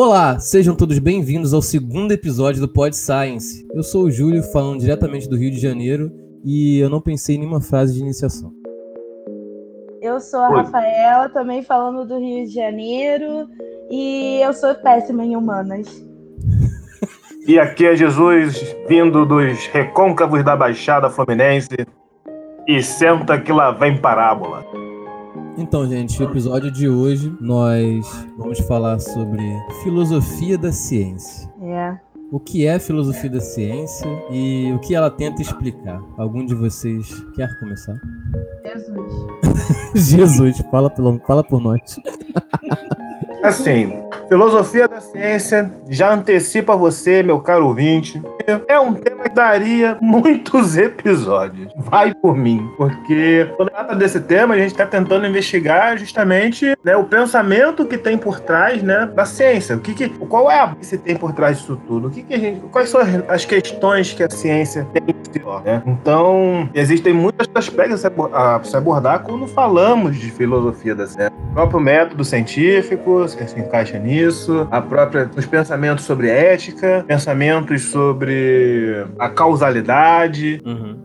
Olá, sejam todos bem-vindos ao segundo episódio do Pod Science. Eu sou o Júlio, falando diretamente do Rio de Janeiro, e eu não pensei em nenhuma frase de iniciação. Eu sou a Rafaela, também falando do Rio de Janeiro, e eu sou péssima em humanas. E aqui é Jesus, vindo dos recôncavos da Baixada Fluminense, e senta que lá vem parábola. Então, gente, o episódio de hoje nós vamos falar sobre filosofia da ciência. É. O que é filosofia da ciência e o que ela tenta explicar? Algum de vocês quer começar? Jesus. Jesus, fala, pelo, fala por nós. Assim, filosofia da ciência já antecipa você, meu caro ouvinte. É um tema que daria muitos episódios. Vai por mim, porque quando trata desse tema, a gente está tentando investigar justamente né, o pensamento que tem por trás né, da ciência. O que, que qual é a que se tem por trás disso tudo? O que, que a gente, quais são as questões que a ciência tem si, né? Então, existem muitos aspectos a se abordar quando falamos de filosofia da ciência. O próprio método científico se encaixa nisso, a própria os pensamentos sobre ética, pensamentos sobre a causalidade, Uhum.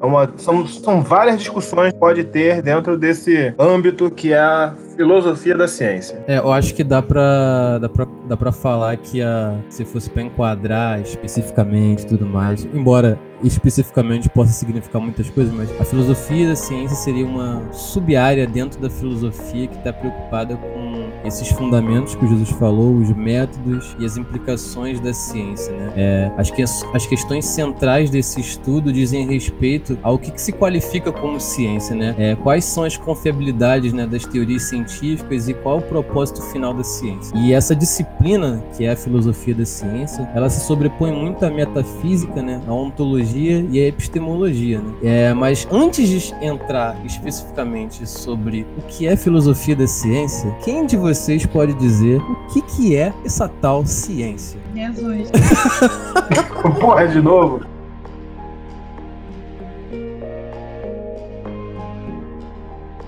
é uma- são, são várias discussões que pode ter dentro desse âmbito que é a filosofia da ciência. É, eu acho que dá pra, dá pra, dá pra falar que a, se fosse pra enquadrar especificamente tudo mais, embora especificamente possa significar muitas coisas, mas a filosofia da ciência seria uma sub-área dentro da filosofia que está preocupada com esses fundamentos que o Jesus falou, os métodos e as implicações da ciência, né? É, que, as questões centrais desse estudo dizem respeito ao que, que se qualifica como ciência, né? É, quais são as confiabilidades né, das teorias científicas e qual o propósito final da ciência. E essa disciplina, que é a filosofia da ciência, ela se sobrepõe muito à metafísica, né, à ontologia e à epistemologia. Né? É, mas antes de entrar especificamente sobre o que é filosofia da ciência, quem de vocês pode dizer o que, que é essa tal ciência? Jesus. Porra, de novo.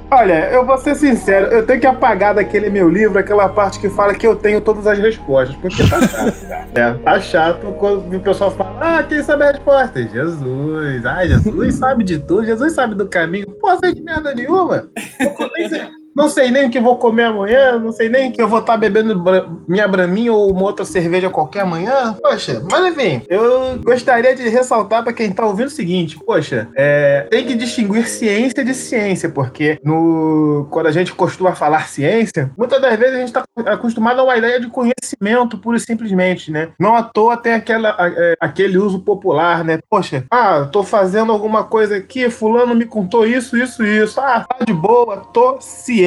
Olha, eu vou ser sincero, eu tenho que apagar daquele meu livro aquela parte que fala que eu tenho todas as respostas, porque tá chato, cara. É, tá chato quando o pessoal fala, ah, quem sabe a resposta? Jesus. Ah, Jesus sabe de tudo, Jesus sabe do caminho. Pô, sei de merda nenhuma. Eu nem sei- Não sei nem o que vou comer amanhã, não sei nem que eu vou estar bebendo minha braminha ou uma outra cerveja qualquer amanhã. Poxa, mas enfim, eu gostaria de ressaltar para quem tá ouvindo o seguinte: poxa, é, tem que distinguir ciência de ciência, porque no, quando a gente costuma falar ciência, muitas das vezes a gente está acostumado a uma ideia de conhecimento pura e simplesmente, né? Não à toa tem aquela, é, aquele uso popular, né? Poxa, ah, tô fazendo alguma coisa aqui, fulano me contou isso, isso, isso. Ah, tá de boa, tô ciente.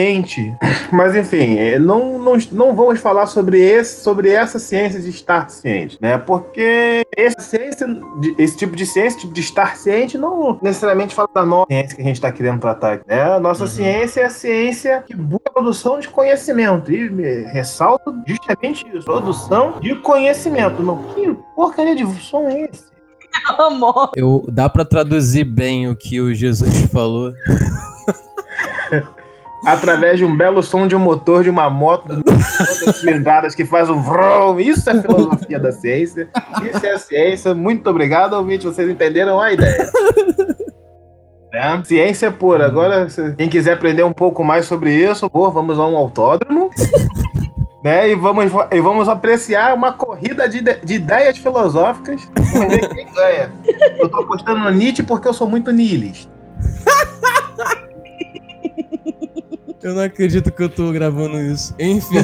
Mas enfim, é, não, não, não vamos falar sobre, esse, sobre essa ciência de estar ciente, né? Porque essa ciência, de- esse tipo de ciência, tipo de estar ciente, não necessariamente fala da nossa ciência que a gente está querendo tratar aqui, né? A nossa Uhum. ciência é a ciência que busca a produção de conhecimento. E me ressalto justamente isso: produção de conhecimento. Não, que porcaria de som é esse? Amor. Eu, dá para traduzir bem o que o Jesus falou? através de um belo som de um motor de uma moto cilindradas que faz um vrum. Isso é filosofia da ciência. Isso é a ciência. Muito obrigado, ouvinte. Vocês entenderam a ideia. Né? Ciência pura. Agora, quem quiser aprender um pouco mais sobre isso, pô, vamos a um autódromo. Né, e, vamos, e vamos apreciar uma corrida de, de ideias filosóficas. Vamos ver quem ganha. Eu tô apostando no Nietzsche porque eu sou muito nihilista. Eu não acredito que eu tô gravando isso. Enfim.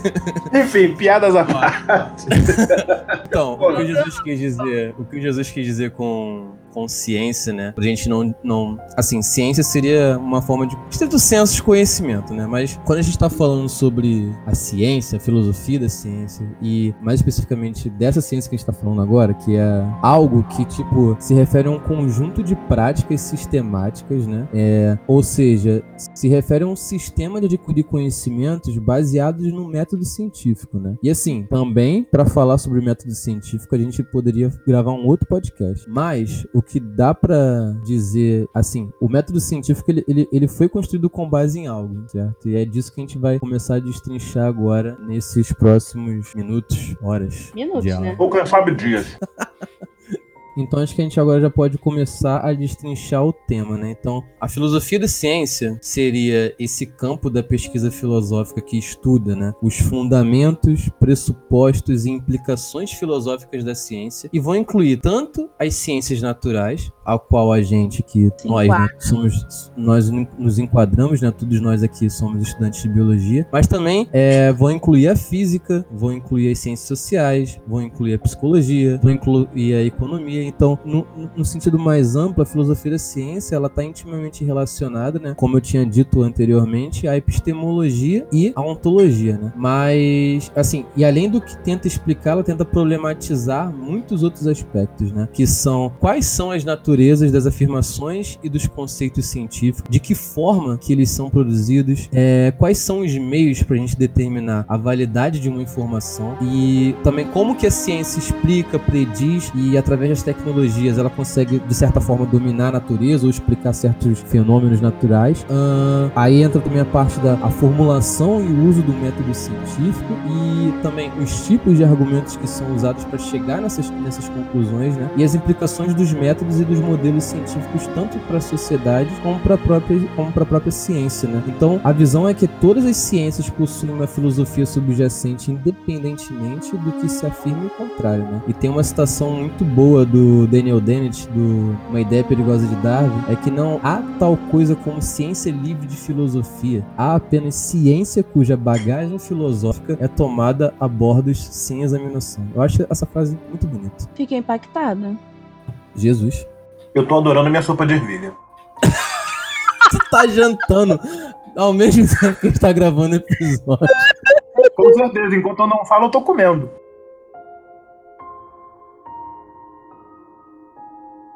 Enfim, piadas à parte. Então, o que Jesus quis dizer, o que Jesus quis dizer com, com ciência, né? Pra gente não, não. Assim, ciência seria uma forma de. estrito senso de conhecimento, né? Mas quando a gente tá falando sobre a ciência, a filosofia da ciência, e mais especificamente dessa ciência que a gente tá falando agora, que é algo que, tipo, se refere a um conjunto de práticas sistemáticas, né? É, ou seja, se refere a um sistema de adquirir conhecimentos baseados no método científico, né? E assim, também, para falar sobre método científico, a gente poderia gravar um outro podcast. Mas, o o que dá para dizer, assim, o método científico ele, ele, ele foi construído com base em algo, certo? E é disso que a gente vai começar a destrinchar agora nesses próximos minutos, horas. Minutos, né? Ou quem sabe dias. Então acho que a gente agora já pode começar a destrinchar o tema, né? Então, a filosofia da ciência seria esse campo da pesquisa filosófica que estuda, né, os fundamentos, pressupostos e implicações filosóficas da ciência e vão incluir tanto as ciências naturais, a qual a gente que nós né, somos nós nos enquadramos, né? Todos nós aqui somos estudantes de biologia, mas também é, vão incluir a física, vão incluir as ciências sociais, vão incluir a psicologia, vão incluir a economia. Então, no, no sentido mais amplo, a filosofia da ciência ela está intimamente relacionada, né? Como eu tinha dito anteriormente, à epistemologia e à ontologia, né? Mas, assim, e além do que tenta explicar, ela tenta problematizar muitos outros aspectos, né? Que são quais são as naturezas das afirmações e dos conceitos científicos, de que forma que eles são produzidos, é, quais são os meios para a gente determinar a validade de uma informação e também como que a ciência explica, prediz e através das tecnologias ela consegue de certa forma dominar a natureza ou explicar certos fenômenos naturais. Ahn, aí entra também a parte da a formulação e o uso do método científico e também os tipos de argumentos que são usados para chegar nessas, nessas conclusões, né? E as implicações dos métodos e dos modelos científicos tanto para a sociedade como para a própria como para a própria ciência, né? Então, a visão é que todas as ciências possuem uma filosofia subjacente independentemente do que se afirma o contrário, né? E tem uma citação muito boa do Daniel Dennett do Uma Ideia Perigosa de Darwin, é que não há tal coisa como ciência livre de filosofia. Há apenas ciência cuja bagagem filosófica é tomada a bordos sem examinação. Eu acho essa frase muito bonita. Fiquei impactada. Jesus. Eu tô adorando minha sopa de ervilha. Tu tá jantando ao mesmo tempo que a gente tá gravando o episódio. Com certeza, enquanto eu não falo, eu tô comendo.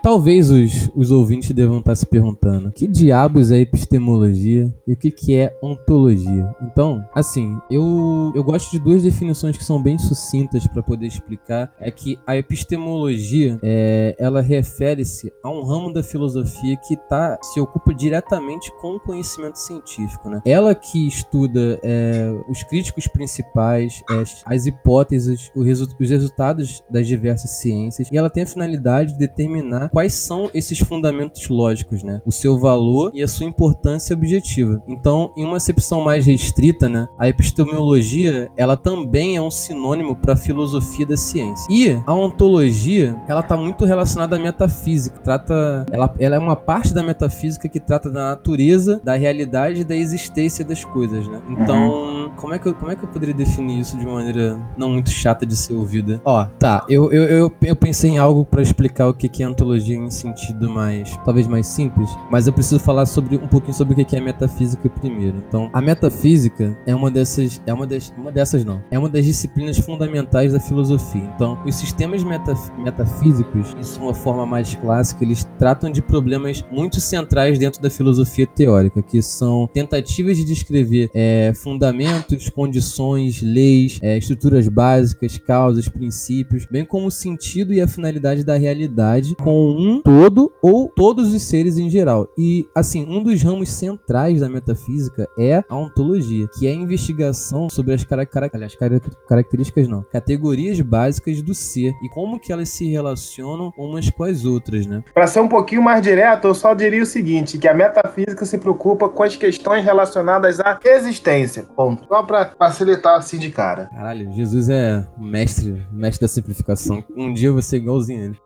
Talvez os, os ouvintes devam estar se perguntando: que diabos é epistemologia e o que, que é ontologia? Então, assim, eu, eu gosto de duas definições que são bem sucintas para poder explicar. É que a epistemologia é, ela refere-se a um ramo da filosofia que tá, se ocupa diretamente com o conhecimento científico. Né? Ela que estuda é, os críticos principais, é, as hipóteses, os resultados das diversas ciências, e ela tem a finalidade de determinar quais são esses fundamentos lógicos, né? O seu valor e a sua importância objetiva. Então, em uma acepção mais restrita, né, a epistemologia, ela também é um sinônimo para a filosofia da ciência. E a ontologia, ela está muito relacionada à metafísica. Trata, ela, ela é uma parte da metafísica que trata da natureza, da realidade e da existência das coisas, né? Então, como é que eu, como é que eu poderia definir isso de maneira não muito chata de ser ouvida? Ó, tá, eu, eu, eu, eu pensei em algo para explicar o que que é ontologia em sentido mais, talvez mais simples, mas eu preciso falar sobre um pouquinho sobre o que é metafísica primeiro. Então, a metafísica é uma dessas, é uma das, uma dessas não, é uma das disciplinas fundamentais da filosofia. Então, os sistemas metaf metafísicos, em sua forma mais clássica, eles tratam de problemas muito centrais dentro da filosofia teórica, que são tentativas de descrever é, fundamentos, condições, leis, é, estruturas básicas, causas, princípios, bem como o sentido e a finalidade da realidade com um todo ou todos os seres em geral. E, assim, um dos ramos centrais da metafísica é a ontologia, que é a investigação sobre as, cara cara aliás, cara características, não, categorias básicas do ser e como que elas se relacionam umas com as outras, né? Para ser um pouquinho mais direto, eu só diria o seguinte, que a metafísica se preocupa com as questões relacionadas à existência. Ponto. Só para facilitar assim de cara. Caralho, Jesus é mestre, mestre da simplificação. Um dia ser igualzinho ele.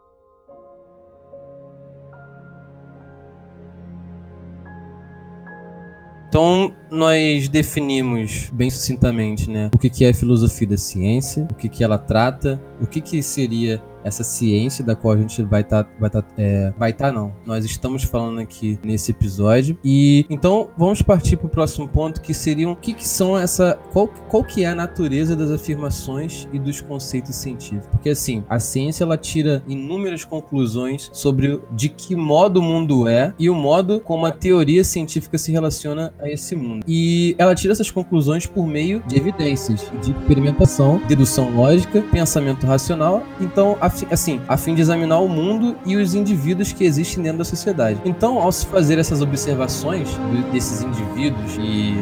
Então, nós definimos bem sucintamente, né, o que é a filosofia da ciência, o que ela trata, o que seria essa ciência da qual a gente vai estar, vai estar, é, vai estar não. Nós estamos falando aqui nesse episódio e então vamos partir para o próximo ponto que seriam o que que são essa, qual, qual que é a natureza das afirmações e dos conceitos científicos? Porque assim, a ciência ela tira inúmeras conclusões sobre de que modo o mundo é e o modo como a teoria científica se relaciona a esse mundo. E ela tira essas conclusões por meio de evidências, de experimentação, dedução lógica, pensamento racional. Então, a assim, a fim de examinar o mundo e os indivíduos que existem dentro da sociedade. Então, ao se fazer essas observações desses indivíduos e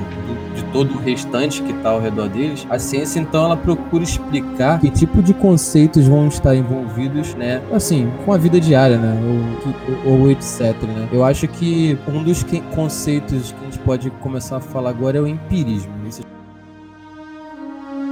de todo o restante que está ao redor deles, a ciência então ela procura explicar que tipo de conceitos vão estar envolvidos, né? Assim, com a vida diária, né? Ou, ou, ou etc, né? Eu acho que um dos conceitos que a gente pode começar a falar agora é o empirismo.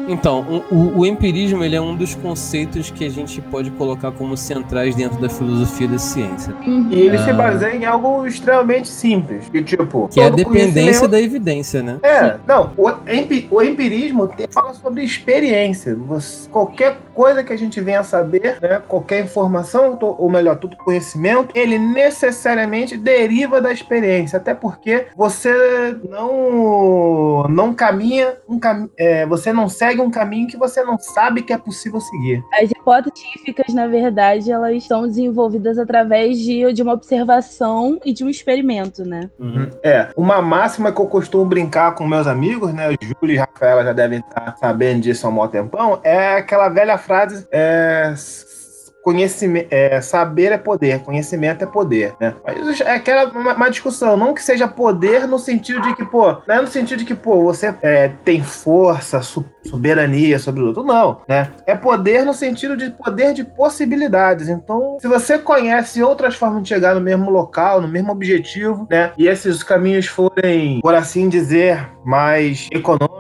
Então, o, o, empirismo ele é um dos conceitos que a gente pode colocar como centrais dentro da filosofia da ciência. E ele ah. se baseia em algo extremamente simples, que tipo... Que é a dependência da evidência, né? É, não, o, empi, o empirismo fala sobre experiência. Você, qualquer coisa que a gente venha saber, né, qualquer informação, ou melhor, todo conhecimento, ele necessariamente deriva da experiência, até porque você não, não caminha, um cam, é, você não segue segue um caminho que você não sabe que é possível seguir. As hipóteses científicas, na verdade, elas são desenvolvidas através de, de uma observação e de um experimento, né? Uhum. É, uma máxima que eu costumo brincar com meus amigos, né? O Júlio e Rafaela já devem estar sabendo disso há um tempão, é aquela velha frase. É, conhecimento, é, saber é poder, conhecimento é poder, né? Mas é aquela uma, uma, discussão, não que seja poder no sentido de que, pô, não é no sentido de que, pô, você é, tem força, soberania sobre o outro, não, né? É poder no sentido de poder de possibilidades. Então, se você conhece outras formas de chegar no mesmo local, no mesmo objetivo, né? E esses caminhos forem, por assim dizer, mais econômicos,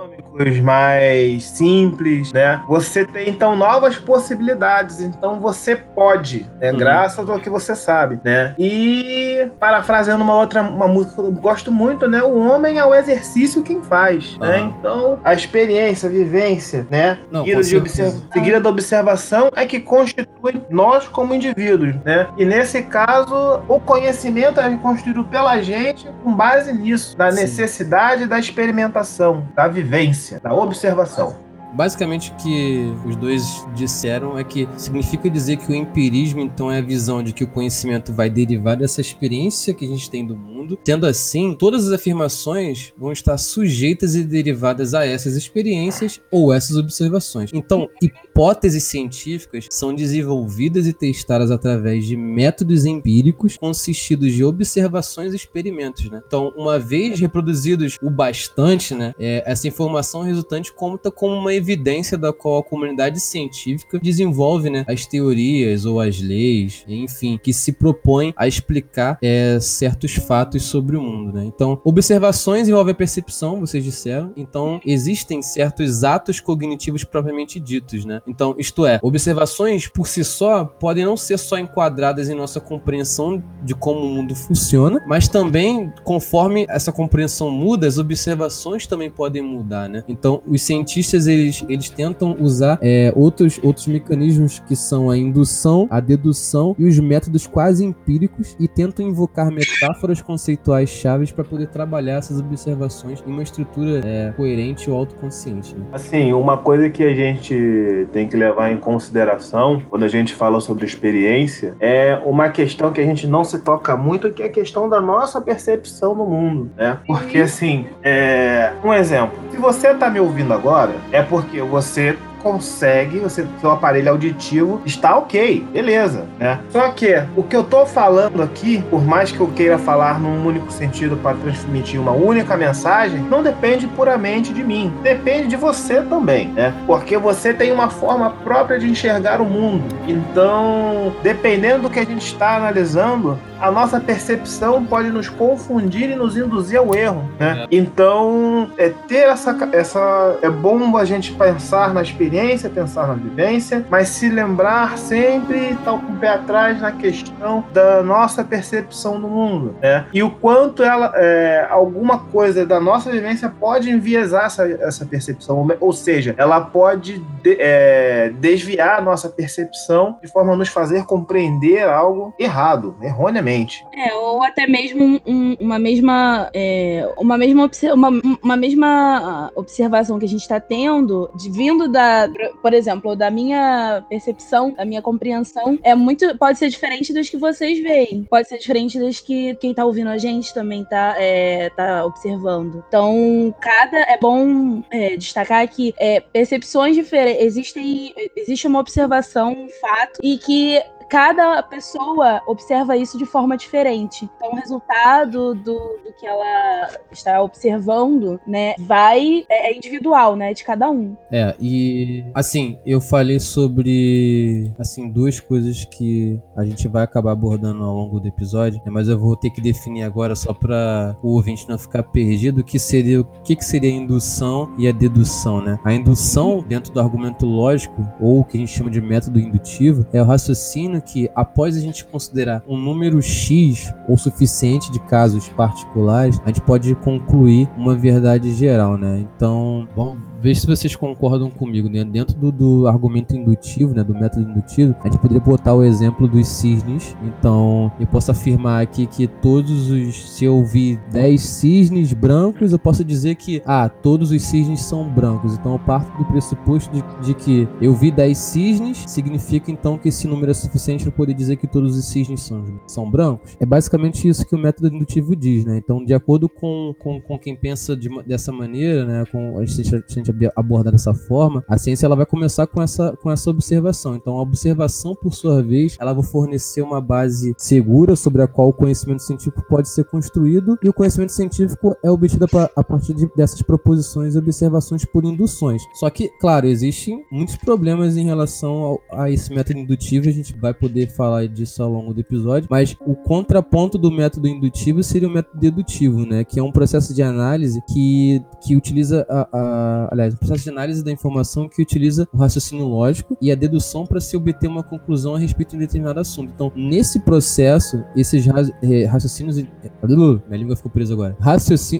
mais simples, né? Você tem então novas possibilidades, então você pode, né? Uhum. Graças ao que você sabe, né? E parafraseando uma outra uma música que eu gosto muito, né? O homem é o exercício quem faz, uhum. né? Então a experiência, a vivência, né? Não, seguida, de observa seguida da observação é que constitui nós como indivíduos, né? E nesse caso o conhecimento é construído pela gente com base nisso, da Sim. necessidade da experimentação, da vivência da observação. Basicamente, o que os dois disseram é que significa dizer que o empirismo, então, é a visão de que o conhecimento vai derivar dessa experiência que a gente tem do mundo. Tendo assim, todas as afirmações vão estar sujeitas e derivadas a essas experiências ou essas observações. Então, hipóteses científicas são desenvolvidas e testadas através de métodos empíricos consistidos de observações e experimentos. Né? Então, uma vez reproduzidos o bastante, né, é, essa informação resultante conta como uma evidência da qual a comunidade científica desenvolve né, as teorias ou as leis, enfim, que se propõem a explicar é, certos fatos sobre o mundo. Né? Então, observações envolvem a percepção, vocês disseram. Então, existem certos atos cognitivos propriamente ditos. Né? Então, isto é, observações por si só podem não ser só enquadradas em nossa compreensão de como o mundo funciona, mas também, conforme essa compreensão muda, as observações também podem mudar. Né? Então, os cientistas eles eles, tentam usar é, outros, outros mecanismos que são a indução, a dedução e os métodos quase empíricos e tentam invocar metáforas conceituais chaves para poder trabalhar essas observações em uma estrutura é, coerente ou autoconsciente. Né? Assim, uma coisa que a gente tem que levar em consideração quando a gente fala sobre experiência é uma questão que a gente não se toca muito, que é a questão da nossa percepção no mundo, né? Porque, assim, é... um exemplo, se você está me ouvindo agora, é porque você consegue, você, seu aparelho auditivo está ok, beleza, né? Só que o que eu tô falando aqui, por mais que eu queira falar num único sentido para transmitir uma única mensagem, não depende puramente de mim, depende de você também, né? Porque você tem uma forma própria de enxergar o mundo. Então, dependendo do que a gente está analisando, a nossa percepção pode nos confundir e nos induzir ao erro, né? É. Então, é ter essa, essa é bom a gente pensar na experiência, pensar na vivência, mas se lembrar sempre estar com o pé atrás na questão da nossa percepção do mundo, né? E o quanto ela é, alguma coisa da nossa vivência pode enviesar essa, essa percepção, ou seja, ela pode de, é, desviar a nossa percepção de forma a nos fazer compreender algo errado, erroneamente é, ou até mesmo um, uma mesma é, uma mesma uma, uma mesma observação que a gente está tendo, de, vindo da, por exemplo, da minha percepção, da minha compreensão, é muito. Pode ser diferente dos que vocês veem. Pode ser diferente das que quem tá ouvindo a gente também tá, é, tá observando. Então, cada. É bom é, destacar que é, percepções diferentes. Existem. Existe uma observação, um fato, e que cada pessoa observa isso de forma diferente. Então, o resultado do, do que ela está observando, né, vai é, é individual, né, de cada um. É, e assim, eu falei sobre assim duas coisas que a gente vai acabar abordando ao longo do episódio, né, mas eu vou ter que definir agora só para o ouvinte não ficar perdido, que seria o que, que seria a indução e a dedução, né? A indução dentro do argumento lógico ou o que a gente chama de método indutivo é o raciocínio que, após a gente considerar um número X ou suficiente de casos particulares, a gente pode concluir uma verdade geral, né? Então, vamos Veja se vocês concordam comigo, né? Dentro do, do, argumento indutivo, né? Do método indutivo, a gente poderia botar o exemplo dos cisnes. Então, eu posso afirmar aqui que todos os. Se eu vi 10 cisnes brancos, eu posso dizer que, ah, todos os cisnes são brancos. Então, eu parto do pressuposto de, de que eu vi 10 cisnes, significa então que esse número é suficiente para poder dizer que todos os cisnes são, são brancos. É basicamente isso que o método indutivo diz, né? Então, de acordo com, com, com quem pensa de, dessa maneira, né? Com, a gente, a gente abordar dessa forma, a ciência ela vai começar com essa, com essa observação. Então, a observação, por sua vez, ela vai fornecer uma base segura sobre a qual o conhecimento científico pode ser construído, e o conhecimento científico é obtido a partir de, dessas proposições e observações por induções. Só que, claro, existem muitos problemas em relação ao, a esse método indutivo, a gente vai poder falar disso ao longo do episódio, mas o contraponto do método indutivo seria o método dedutivo, né? Que é um processo de análise que, que utiliza a, a aliás, um processo de análise da informação que utiliza o raciocínio lógico e a dedução para se obter uma conclusão a respeito de um determinado assunto. Então, nesse processo, esses eh, raciocínios. Minha língua ficou presa agora.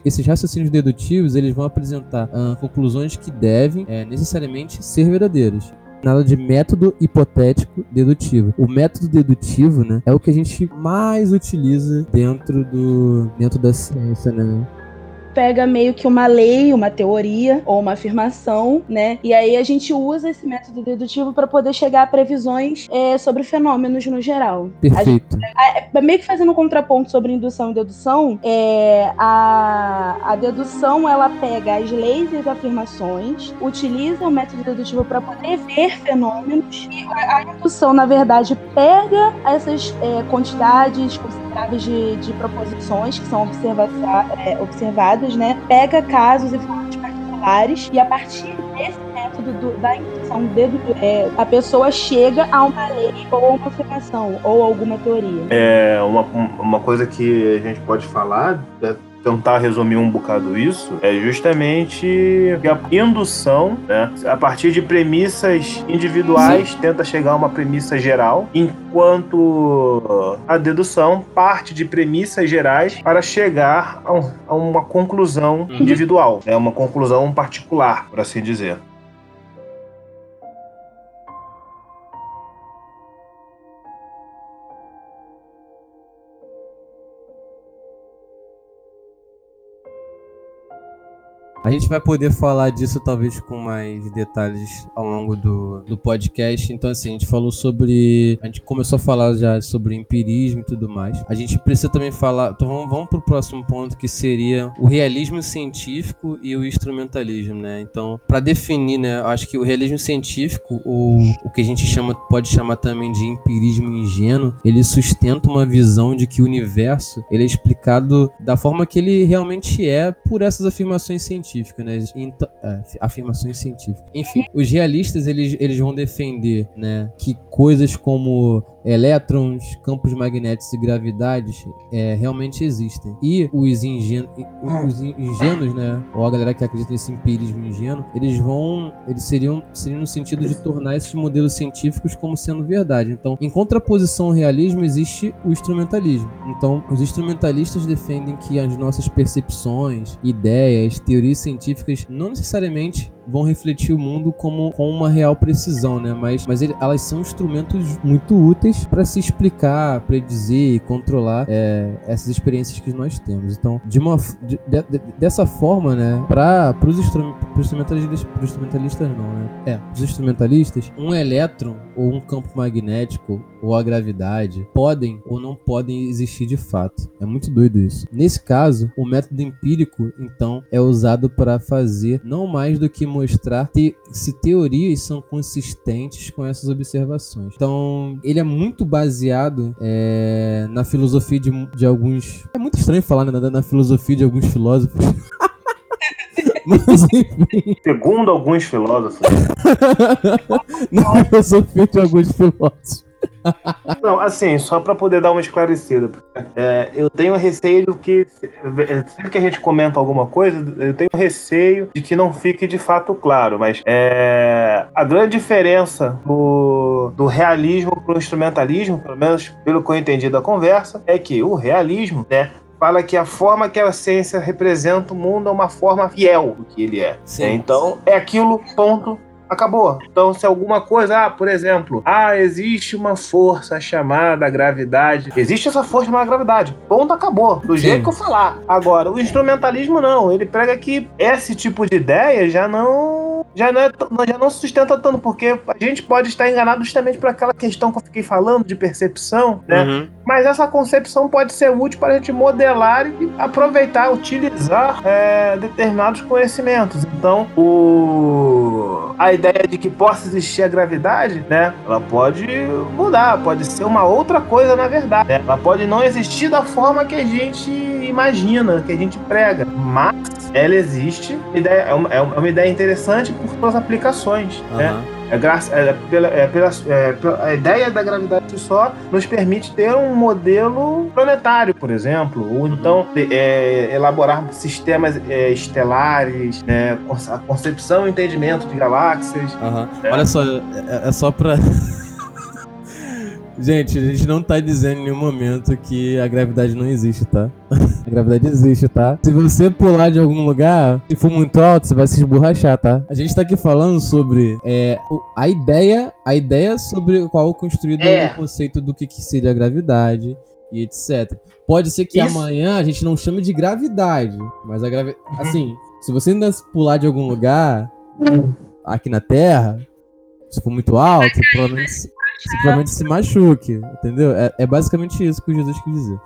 Esses raciocínios dedutivos eles vão apresentar uh, conclusões que devem é, necessariamente ser verdadeiras nada de método hipotético dedutivo. O método dedutivo, né, é o que a gente mais utiliza dentro do dentro da ciência, né? Pega meio que uma lei, uma teoria ou uma afirmação, né? E aí a gente usa esse método dedutivo para poder chegar a previsões é, sobre fenômenos no geral. Perfeito. A a, meio que fazendo um contraponto sobre indução e dedução, é, a, a dedução ela pega as leis e as afirmações, utiliza o método dedutivo para poder ver fenômenos e a, a, indução, na verdade, pega essas é, quantidades consideráveis de, de proposições que são é, observadas né, pega casos e fontes particulares e a partir desse método do, da indução, é, a pessoa chega a uma lei ou uma afirmação ou alguma teoria. É uma, uma coisa que a gente pode falar é tentar resumir um bocado isso, é justamente a indução, né, a partir de premissas individuais, Sim. tenta chegar a uma premissa geral, enquanto a dedução parte de premissas gerais para chegar a, uma conclusão uhum. individual, é né, uma conclusão particular, por assim dizer. A gente vai poder falar disso talvez com mais detalhes ao longo do, do podcast. Então, assim, a gente falou sobre. A gente começou a falar já sobre empirismo e tudo mais. A gente precisa também falar. Então, vamos, vamos para o próximo ponto que seria o realismo científico e o instrumentalismo, né? Então, para definir, né, acho que o realismo científico, ou o que a gente chama, pode chamar também de empirismo ingênuo, ele sustenta uma visão de que o universo ele é explicado da forma que ele realmente é por essas afirmações científicas científica, né? Então, é, afirmações científicas. Enfim, os realistas eles, eles vão defender, né, que coisas como elétrons, campos magnéticos e gravidades é, realmente existem. E os, ingênuos, os ingênuos, né, ou a galera que acredita nesse empirismo ingênuo, eles vão, eles seriam, seriam no sentido de tornar esses modelos científicos como sendo verdade. Então, em contraposição ao realismo existe o instrumentalismo. Então, os instrumentalistas defendem que as nossas percepções, ideias, teorias científicas não necessariamente vão refletir o mundo como com uma real precisão, né? Mas, mas ele, elas são instrumentos muito úteis para se explicar, predizer e controlar é, essas experiências que nós temos. Então, de uma de, de, dessa forma, né, para os instrumentalistas, instrumentalistas não, né? É, os instrumentalistas, um elétron ou um campo magnético ou a gravidade podem ou não podem existir de fato. É muito doido isso. Nesse caso, o método empírico, então, é usado para fazer não mais do que mostrar te se teorias são consistentes com essas observações. Então, ele é muito baseado é, na filosofia de, de alguns. É muito estranho falar né, na filosofia de alguns filósofos. Mas. Segundo alguns filósofos. na filosofia de alguns filósofos. Não, assim, só para poder dar uma esclarecida. É, eu tenho receio que, sempre que a gente comenta alguma coisa, eu tenho receio de que não fique de fato claro, mas é, a grande diferença do, do realismo para o instrumentalismo, pelo menos pelo que eu entendi da conversa, é que o realismo, né, fala que a forma que a ciência representa o mundo é uma forma fiel do que ele é. Sim. Então, é aquilo, ponto, acabou. Então, se alguma coisa, ah, por exemplo, ah, existe uma força chamada gravidade. Existe essa força chamada gravidade. Ponto, acabou. Do Sim. jeito que eu falar. Agora, o instrumentalismo não. Ele prega que esse tipo de ideia já não já não, é, já não sustenta tanto, porque a gente pode estar enganado justamente por aquela questão que eu fiquei falando de percepção, né? Uhum. Mas essa concepção pode ser útil para a gente modelar e aproveitar, utilizar é, determinados conhecimentos. Então, o... a ideia de que possa existir a gravidade, né? Ela pode mudar, pode ser uma outra coisa na verdade. Né? Ela pode não existir da forma que a gente imagina, que a gente prega, mas ela existe. Ideia, é, uma, é uma ideia interessante por suas aplicações, uhum. né? É, graça, é, pela, é, pela, é, a ideia da gravidade só nos permite ter um modelo planetário, por exemplo, ou uhum. então é, elaborar sistemas é, estelares, né, a concepção e entendimento de galáxias. Uhum. Olha só, é, é só para Gente, a gente não tá dizendo em nenhum momento que a gravidade não existe, tá? a gravidade existe, tá? Se você pular de algum lugar, se for muito alto, você vai se esborrachar, tá? A gente tá aqui falando sobre é, a ideia, a ideia sobre qual construído é. o conceito do que, que seria a gravidade e etc. Pode ser que Isso. amanhã a gente não chame de gravidade, mas a gravidade. Uhum. Assim, se você ainda pular de algum lugar aqui na Terra, se for muito alto, provavelmente simplesmente se machuque, entendeu? É, é basicamente isso que Jesus quis dizer.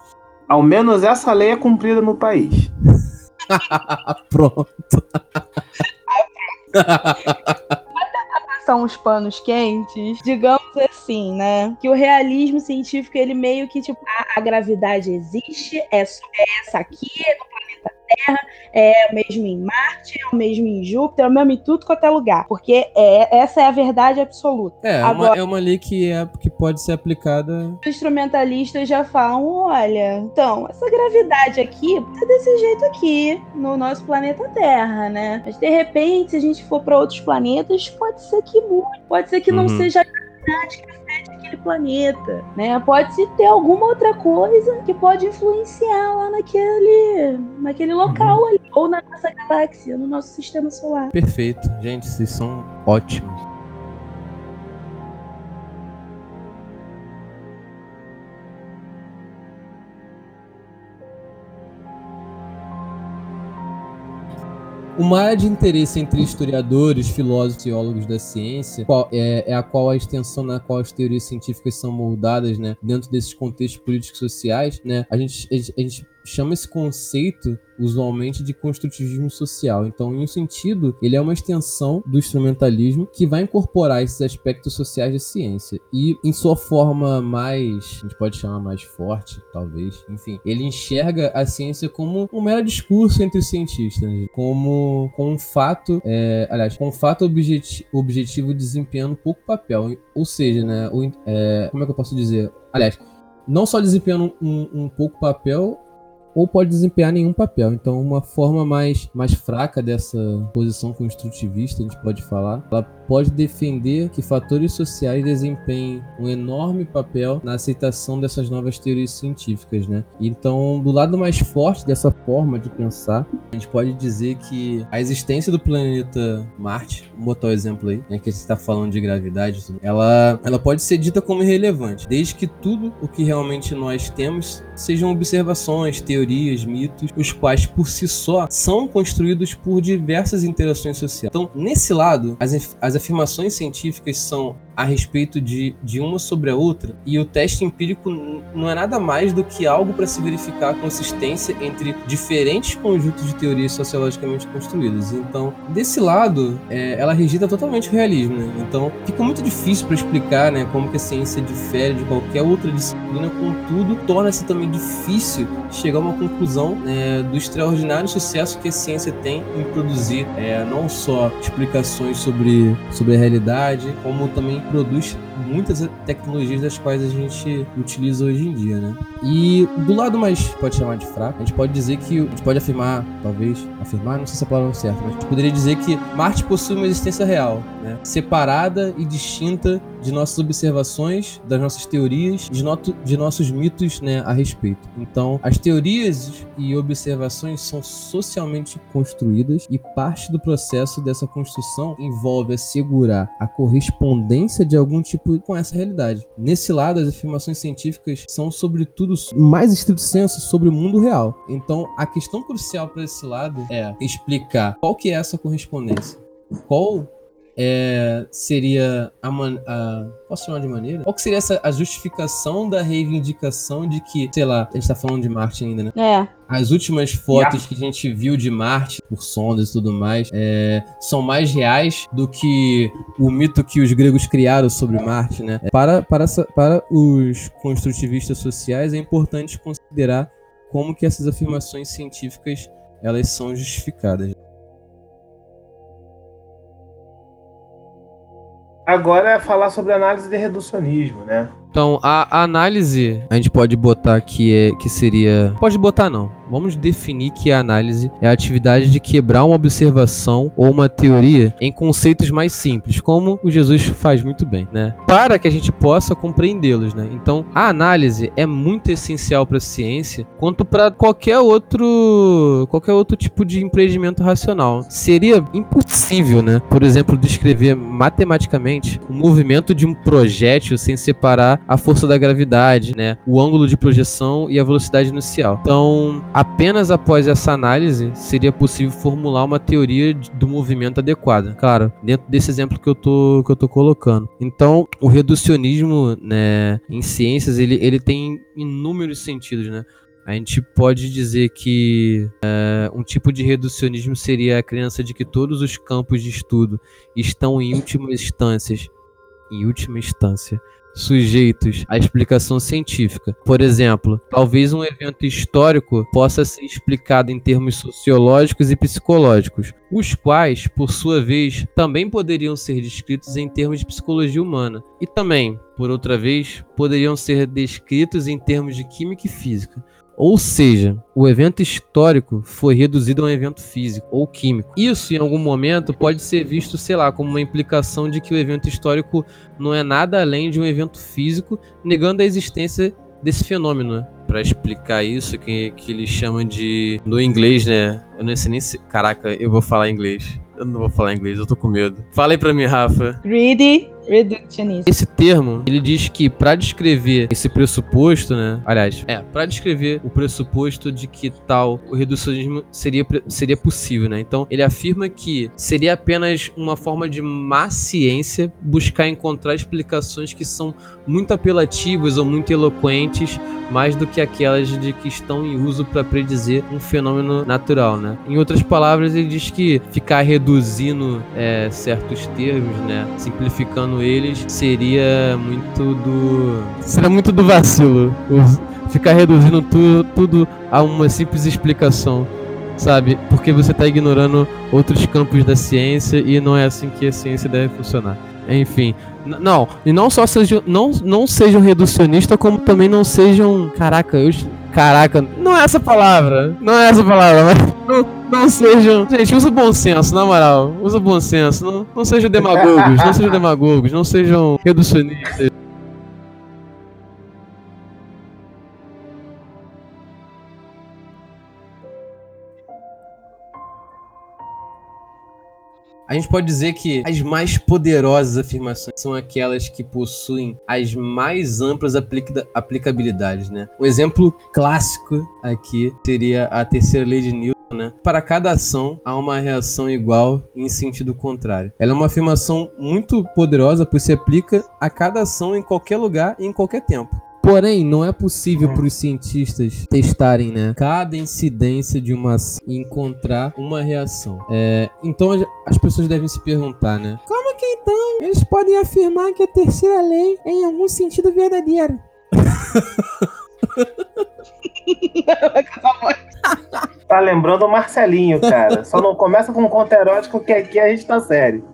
Ao menos essa lei é cumprida no país. Pronto. são os panos quentes, digamos assim, né? Que o realismo científico, ele meio que, tipo, a, a gravidade existe, é, só essa aqui, é planeta Terra, é o mesmo em Marte, é o mesmo em Júpiter, é o mesmo em tudo quanto é lugar. Porque é, essa é a verdade absoluta. É, Agora, uma, é uma lei que, é, que pode ser aplicada. Os instrumentalistas já falam: olha, então, essa gravidade aqui é desse jeito aqui, no nosso planeta Terra, né? Mas de repente, se a gente for para outros planetas, pode ser que mude, pode ser que uhum. não seja a gravidade que afete aquele planeta, né? Pode-se ter alguma outra coisa que pode influenciar lá naquele, naquele local uhum. ali, ou na nossa galáxia, no nosso sistema solar. Perfeito. Gente, vocês são ótimos. Uma área de interesse entre historiadores, filósofos e teólogos da ciência qual, é, é, a qual a extensão na qual as teorias científicas são moldadas, né, dentro desses contextos políticos sociais, né, a gente, a gente, a gente chama esse conceito usualmente de construtivismo social. Então, em um sentido, ele é uma extensão do instrumentalismo que vai incorporar esses aspectos sociais da ciência. E em sua forma mais, a gente pode chamar mais forte, talvez, enfim, ele enxerga a ciência como um mero discurso entre cientistas, né? como com um fato, é, aliás, com um fato objeti objetivo desempenhando pouco papel. Ou seja, né, o, é, como é que eu posso dizer? Aliás, não só desempenhando um, um pouco papel, ou pode desempenhar nenhum papel. Então, uma forma mais, mais fraca dessa posição construtivista, a gente pode falar, ela pode defender que fatores sociais desempenhem um enorme papel na aceitação dessas novas teorias científicas, né? Então, do lado mais forte dessa forma de pensar, a gente pode dizer que a existência do planeta Marte, vou botar o exemplo aí, né, que a gente está falando de gravidade, ela, ela pode ser dita como irrelevante, desde que tudo o que realmente nós temos sejam observações, teorias, mitos, os quais por si só são construídos por diversas interações sociais. Então, nesse lado, as, as afirmações científicas são a respeito de, de uma sobre a outra, e o teste empírico não é nada mais do que algo para se verificar a consistência entre diferentes conjuntos de teorias sociologicamente construídas. Então, desse lado, é, ela registra totalmente o realismo. Né? Então, fica muito difícil para explicar né, como que a ciência difere de qualquer outra disciplina, contudo, torna-se também difícil chegar a uma conclusão né, do extraordinário sucesso que a ciência tem em produzir é, não só explicações sobre, sobre a realidade, como também produz muitas tecnologias das quais a gente utiliza hoje em dia, né? E do lado mais, pode chamar de fraco, a gente pode dizer que, a gente pode afirmar, talvez, afirmar, não sei se a palavra é certa, mas a gente poderia dizer que Marte possui uma existência real, né? Separada e distinta de nossas observações, das nossas teorias, de, noto, de nossos mitos né, a respeito. Então, as teorias e observações são socialmente construídas e parte do processo dessa construção envolve assegurar a correspondência de algum tipo com essa realidade. Nesse lado, as afirmações científicas são, sobretudo, mais estrito senso sobre o mundo real. Então, a questão crucial para esse lado é explicar qual que é essa correspondência. Qual é, seria a, man, a, Posso chamar de maneira? Qual que seria essa, a justificação da reivindicação de que, sei lá, a gente tá falando de Marte ainda, né? É. As últimas fotos yeah. que a gente viu de Marte, por sondas e tudo mais, é, são mais reais do que o mito que os gregos criaram sobre Marte, né? Para, para, para os construtivistas sociais, é importante considerar como que essas afirmações científicas elas são justificadas. Agora é falar sobre análise de reducionismo, né? Então, a, a análise, a gente pode botar que, é, que seria. Pode botar não. Vamos definir que a análise é a atividade de quebrar uma observação ou uma teoria em conceitos mais simples, como o Jesus faz muito bem, né? Para que a gente possa compreendê-los, né? Então, a análise é muito essencial para a ciência, quanto para qualquer outro qualquer outro tipo de empreendimento racional. Seria impossível, né? Por exemplo, descrever matematicamente o movimento de um projétil sem separar a força da gravidade, né? O ângulo de projeção e a velocidade inicial. Então, apenas após essa análise seria possível formular uma teoria do movimento adequada. Claro, dentro desse exemplo que eu tô, que eu tô colocando. Então, o reducionismo, né, em ciências, ele, ele tem inúmeros sentidos, né? A gente pode dizer que é, um tipo de reducionismo seria a crença de que todos os campos de estudo estão em últimas instâncias, em última instância, sujeitos à explicação científica. Por exemplo, talvez um evento histórico possa ser explicado em termos sociológicos e psicológicos, os quais, por sua vez, também poderiam ser descritos em termos de psicologia humana, e também, por outra vez, poderiam ser descritos em termos de química e física. Ou seja, o evento histórico foi reduzido a um evento físico ou químico. Isso, em algum momento, pode ser visto, sei lá, como uma implicação de que o evento histórico não é nada além de um evento físico, negando a existência desse fenômeno, né? Para explicar isso, que, que eles chamam de. No inglês, né? Eu não sei nem se. Caraca, eu vou falar inglês. Eu não vou falar inglês, eu tô com medo. Fala aí pra mim, Rafa. Greedy reductionism. Esse termo, ele diz que para descrever esse pressuposto, né? Aliás, é, para descrever o pressuposto de que tal o reducionismo seria, seria possível, né? Então, ele afirma que seria apenas uma forma de má ciência buscar encontrar explicações que são muito apelativas ou muito eloquentes, mais do que aquelas de que estão em uso para predizer um fenômeno natural, né? Em outras palavras, ele diz que ficar reduzindo é, certos termos, né? Simplificando eles seria muito do. Seria muito do vacilo. Ficar reduzindo tu, tudo a uma simples explicação. Sabe? Porque você está ignorando outros campos da ciência e não é assim que a ciência deve funcionar. Enfim, não, e não só sejam, não, não sejam reducionistas, como também não sejam. Caraca, eu. Caraca, não é essa palavra. Não é essa palavra, mas. Não sejam. Gente, usa bom senso, na moral. Usa bom senso. Não, não sejam demagogos, não sejam demagogos, não sejam reducionistas. A gente pode dizer que as mais poderosas afirmações são aquelas que possuem as mais amplas aplica aplicabilidades, né? Um exemplo clássico aqui seria a terceira lei de Newton. Né? Para cada ação há uma reação igual em sentido contrário. Ela é uma afirmação muito poderosa, pois se aplica a cada ação em qualquer lugar e em qualquer tempo. Porém, não é possível para os cientistas testarem né, cada incidência de uma e encontrar uma reação. É, então as pessoas devem se perguntar, né? Como que então eles podem afirmar que a terceira lei é em algum sentido verdadeira? tá lembrando o Marcelinho, cara. Só não começa com um conto erótico que aqui a gente tá sério.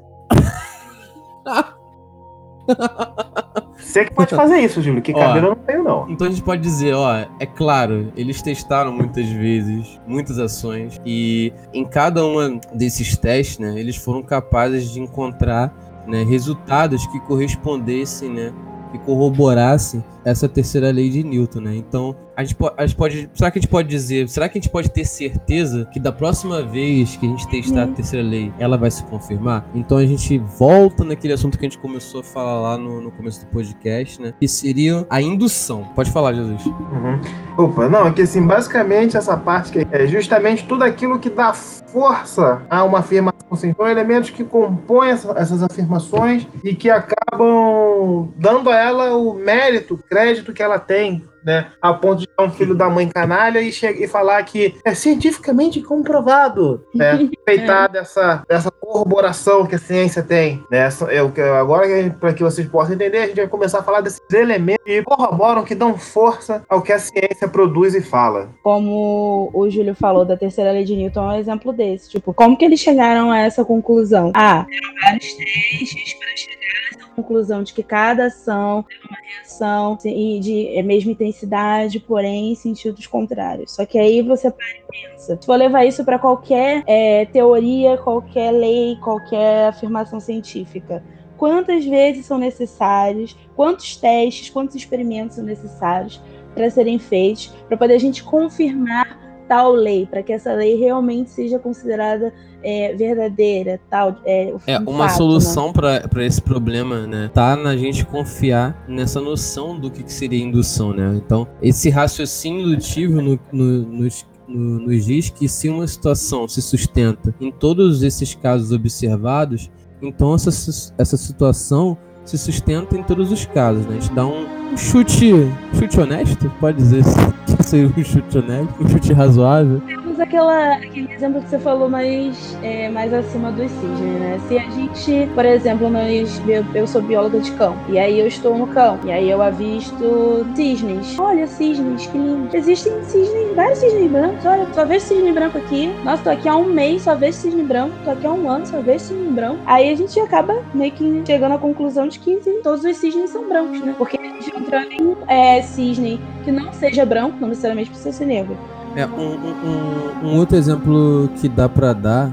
Você que pode fazer isso, Júlio, que cabelo eu não tenho, não. Então a gente pode dizer, ó, é claro, eles testaram muitas vezes, muitas ações, e em cada um desses testes, né, eles foram capazes de encontrar né, resultados que correspondessem, né, que corroborassem essa terceira lei de Newton, né? Então, a gente, pode, a gente pode. Será que a gente pode dizer. Será que a gente pode ter certeza que da próxima vez que a gente testar uhum. a terceira lei, ela vai se confirmar? Então a gente volta naquele assunto que a gente começou a falar lá no, no começo do podcast, né? Que seria a indução. Pode falar, Jesus. Uhum. Opa, não, é que assim, basicamente essa parte que é justamente tudo aquilo que dá força a uma afirmação. Assim, são elementos que compõem essa, essas afirmações e que acabam dando a ela o mérito, crédito que ela tem, né? A ponto de um filho da mãe canalha e, e falar que é cientificamente comprovado, né? Respeitar é. dessa, dessa corroboração que a ciência tem, né? Eu, agora, para que vocês possam entender, a gente vai começar a falar desses elementos que corroboram, que dão força ao que a ciência produz e fala. Como o Júlio falou da terceira lei de Newton, é um exemplo desse. Tipo, como que eles chegaram a essa conclusão? Ah, vários testes para chegar conclusão de que cada ação é uma reação e de é mesma intensidade, porém em sentidos contrários. Só que aí você para e pensa. Se for levar isso para qualquer é, teoria, qualquer lei, qualquer afirmação científica, quantas vezes são necessários, quantos testes, quantos experimentos são necessários para serem feitos, para poder a gente confirmar tal lei, para que essa lei realmente seja considerada é, verdadeira, tal. É, é uma fato, solução né? para esse problema, né? Tá na gente confiar nessa noção do que, que seria indução, né? Então, esse raciocínio indutivo no, no, nos nos diz que se uma situação se sustenta em todos esses casos observados, então essa, essa situação se sustenta em todos os casos, né? A gente dá um, chute, chute honesto, pode dizer que seria um chute honesto, um chute razoável. Aquela, aquele exemplo que você falou mais, é, mais acima dos cisnes, né? Se a gente, por exemplo, nós, eu, eu sou bióloga de cão, e aí eu estou no cão, e aí eu avisto cisnes. Olha, cisnes, que lindo. Existem cisnes, vários cisnes brancos, olha, só vejo cisne branco aqui. Nossa, tô aqui há um mês, só vejo cisne branco, tô aqui há um ano, só vejo cisne branco. Aí a gente acaba meio que chegando à conclusão de que sim, todos os cisnes são brancos, né? Porque a gente não tem é, cisne que não seja branco, não necessariamente precisa ser negro. É, um, um, um outro exemplo que dá para dar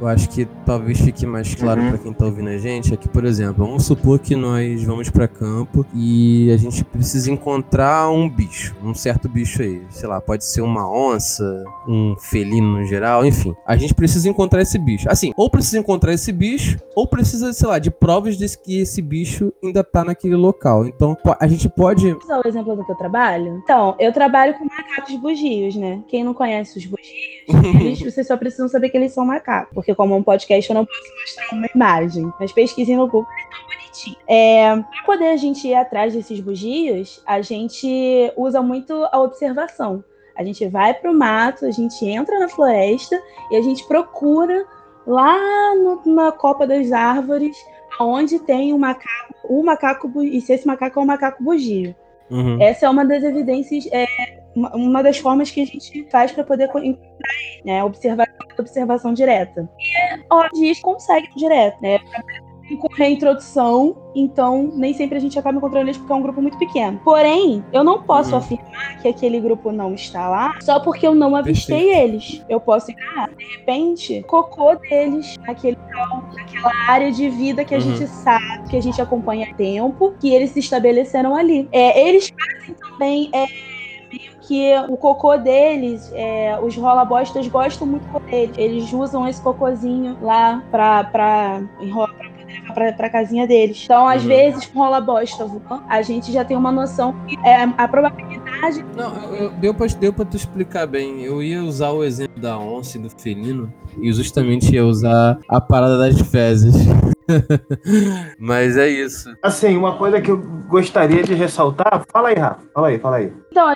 eu acho que talvez fique mais claro uhum. para quem tá ouvindo a gente é que, por exemplo, vamos supor que nós vamos para campo e a gente precisa encontrar um bicho, um certo bicho aí, sei lá, pode ser uma onça, um felino no geral, enfim. A gente precisa encontrar esse bicho. Assim, ou precisa encontrar esse bicho, ou precisa, sei lá, de provas de que esse bicho ainda tá naquele local. Então, a gente pode. Vou usar o exemplo do que eu trabalho? Então, eu trabalho com macacos bugios, né? Quem não conhece os bugios, vocês só precisam saber que eles são macacos porque como um podcast eu não posso mostrar uma imagem. Mas pesquisem no Google, é tão bonitinho. É, para poder a gente ir atrás desses bugios, a gente usa muito a observação. A gente vai para o mato, a gente entra na floresta e a gente procura lá no, na copa das árvores onde tem um macaco, um macaco e se esse macaco é um macaco bugio. Uhum. Essa é uma das evidências, é, uma das formas que a gente faz para poder encontrar, né, observar, observação direta. E ó, a gente consegue direto, né? Correr a introdução então nem sempre a gente acaba encontrando eles porque é um grupo muito pequeno. Porém, eu não posso Uhum. afirmar que aquele grupo não está lá só porque eu não avistei eles. Eu posso ah, de repente, cocô deles naquele tal, naquela área de vida que a Uhum. gente sabe, que a gente acompanha há tempo, que eles se estabeleceram ali. É, eles fazem também. É, meio que o cocô deles, é, os rolabostas gostam muito deles. Eles usam esse cocôzinho lá pra, pra enrolar pra levar pra, pra casinha deles. Então, às Uhum. vezes, com rola bosta voando, a gente já tem uma noção que é, a probabilidade. Não, eu- eu- deu, pra, deu pra tu explicar bem. Eu ia usar o exemplo da onça e do felino e justamente ia usar a parada das fezes. Mas é isso. Assim, uma coisa que eu gostaria de ressaltar. Fala aí, Rafa. Fala aí, fala aí. Então,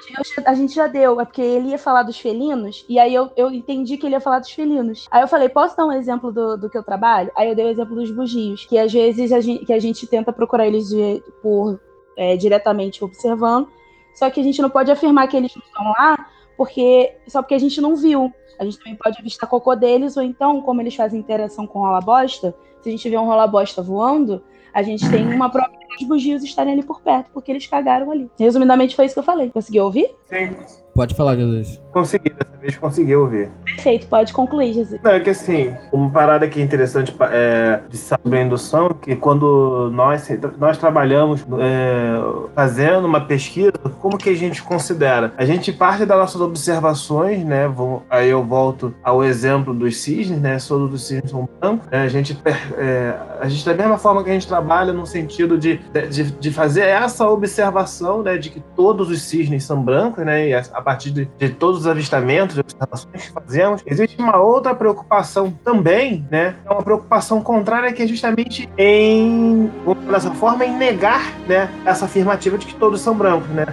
a gente, já deu, é porque ele ia falar dos felinos, e aí eu, eu entendi que ele ia falar dos felinos. Aí eu falei, posso dar um exemplo do, do que eu trabalho? Aí eu dei o exemplo dos bugios, que às vezes a gente, que a gente tenta procurar eles de- por é, diretamente observando, só que a gente não pode afirmar que eles não estão lá, porque só porque a gente não viu. A gente também pode avistar cocô deles, ou então, como eles fazem interação com rola bosta, se a gente vê um rola bosta voando, a gente tem uma prova dos bugios estarem ali por perto, porque eles cagaram ali. Resumidamente, foi isso que eu falei. Conseguiu ouvir? Sim, Pode falar, Jesus. Consegui, dessa vez consegui ouvir. Perfeito, pode concluir, Jesus. Não, é que assim, uma parada que é interessante é, de saber a indução, que quando nós, nós trabalhamos é, fazendo uma pesquisa, como que a gente considera? A gente parte das nossas observações, né? Vou, aí eu volto ao exemplo dos cisnes, né? Todos dos cisnes são brancos. né, a, gente, é, a gente, da mesma forma que a gente trabalha no sentido de, de, de fazer essa observação, né? De que todos os cisnes são brancos, né? E a, a partir de, de todos os avistamentos, de observações que fazemos, existe uma outra preocupação também, né? É uma preocupação contrária que é justamente em, dessa forma, em negar, né? Essa afirmativa de que todos são brancos, né?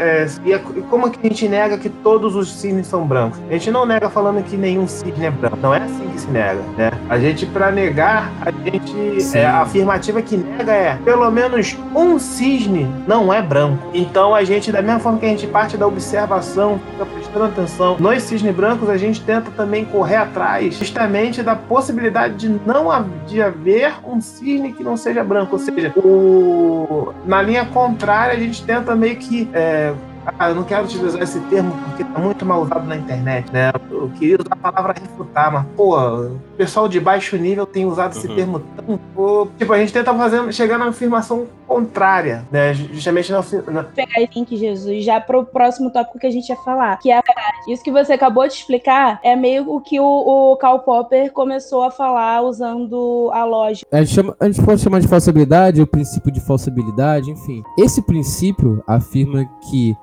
É, e, como que a gente nega que todos os cisnes são brancos? A gente não nega falando que nenhum cisne é branco. Não é assim que se nega, né? A gente, para negar, a gente. Sim. É, a afirmativa que nega é pelo menos um cisne não é branco. Então a gente, da mesma forma que a gente parte da observação, fica prestando atenção nos cisnes brancos, a gente tenta também correr atrás justamente da possibilidade de não de haver um cisne que não seja branco. Ou seja, o, na linha contrária, a gente tenta meio que. é, ah, eu não quero utilizar esse termo porque tá muito mal usado na internet, né? Eu queria usar a palavra refutar, mas, pô, o pessoal de baixo nível tem usado esse Uhum. termo tão. pô, tipo, a gente tenta fazer, chegar na afirmação contrária, né? Justamente na, na, pegar esse link, Jesus, já pro próximo tópico que a gente ia falar, que é a verdade. Isso que você acabou de explicar é meio o que o, o Karl Popper começou a falar usando a lógica. A gente, chama- a gente pode chamar de falsabilidade, o princípio de falsabilidade, enfim. Esse princípio afirma que.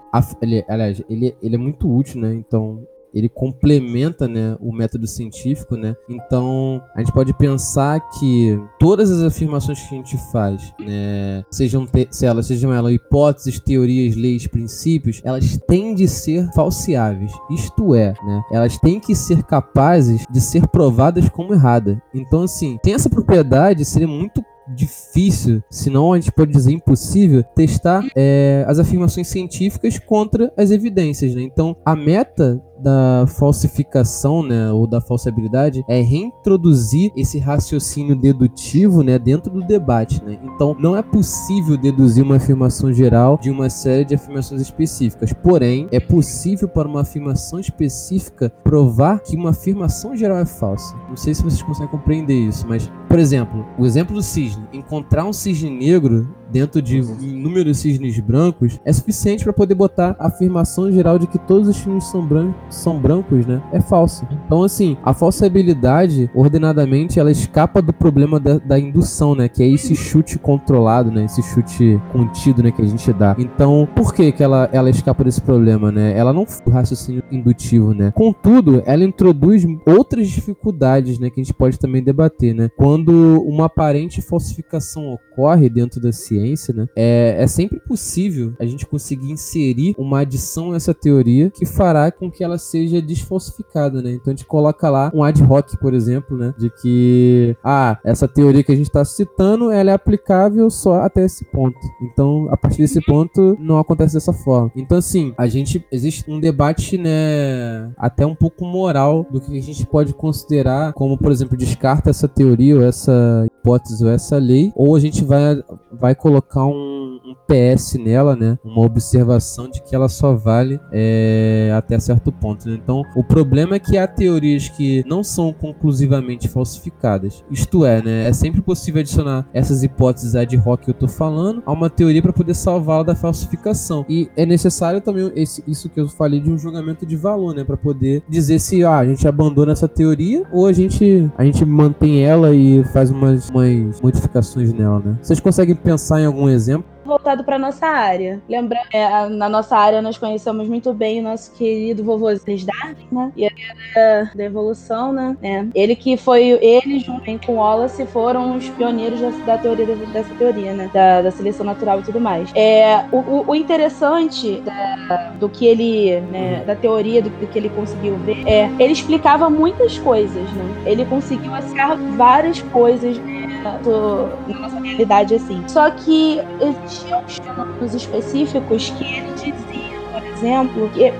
Ele, aliás, ele, ele é muito útil, né? Então. Ele complementa né, o método científico, né? Então a gente pode pensar que todas as afirmações que a gente faz, né, sejam se elas sejam elas hipóteses, teorias, leis, princípios, elas têm de ser falseáveis. Isto é, né, elas têm que ser capazes de ser provadas como errada. Então assim, tem essa propriedade, seria muito difícil, se não a gente pode dizer impossível, testar é, as afirmações científicas contra as evidências, né? Então, a meta da falsificação, né, ou da falsabilidade é reintroduzir esse raciocínio dedutivo, né, dentro do debate, né? Então, não é possível deduzir uma afirmação geral de uma série de afirmações específicas. Porém, é possível para uma afirmação específica provar que uma afirmação geral é falsa. Não sei se vocês conseguem compreender isso, mas, por exemplo, o exemplo do cisne, encontrar um cisne negro dentro de inúmeros cisnes brancos é suficiente para poder botar a afirmação geral de que todos os cisnes são, bran são brancos, né? É falso. Então, assim, a falsabilidade, ordenadamente, ela escapa do problema da, da indução, né? Que é esse chute controlado, né? Esse chute contido, né? Que a gente dá. Então, por que que ela, ela escapa desse problema, né? Ela não foi raciocínio indutivo, né? Contudo, ela introduz outras dificuldades, né? Que a gente pode também debater, né? Quando uma aparente falsificação ocorre dentro da ciência, né? É, é sempre possível a gente conseguir inserir uma adição a essa teoria que fará com que ela seja desfalsificada, né? Então a gente coloca lá um ad hoc, por exemplo, né? De que, ah, essa teoria que a gente está citando, ela é aplicável só até esse ponto. Então, a partir desse ponto, não acontece dessa forma. Então, assim, a gente, existe um debate, né? Até um pouco moral do que a gente pode considerar como, por exemplo, descarta essa teoria ou essa hipótese ou essa lei, ou a gente vai, vai colocar um, um PS nela, né? Uma observação de que ela só vale é, até certo ponto. Né? Então, o problema é que há teorias que não são conclusivamente falsificadas. Isto é, né? É sempre possível adicionar essas hipóteses ad hoc que eu tô falando a uma teoria para poder salvá-la da falsificação. E é necessário também esse, isso que eu falei de um julgamento de valor, né? Para poder dizer se ah, a gente abandona essa teoria ou a gente, a gente mantém ela e faz umas, umas modificações nela, né? Vocês conseguem pensar em algum exemplo? Voltado para nossa área. Lembra, é, na nossa área nós conhecemos muito bem o nosso querido vovô Darwin, né? E ele era da evolução, né? É. Ele que foi, ele junto com Wallace foram os pioneiros da, da teoria dessa teoria, né? Da, da, seleção natural e tudo mais. É, o, o interessante da, do que ele, né, da teoria do, do, que ele conseguiu ver, é, ele explicava muitas coisas, né? Ele conseguiu explicar várias coisas né, do, na nossa realidade assim. Só que existiam fenômenos específicos que ele dizia exemplo,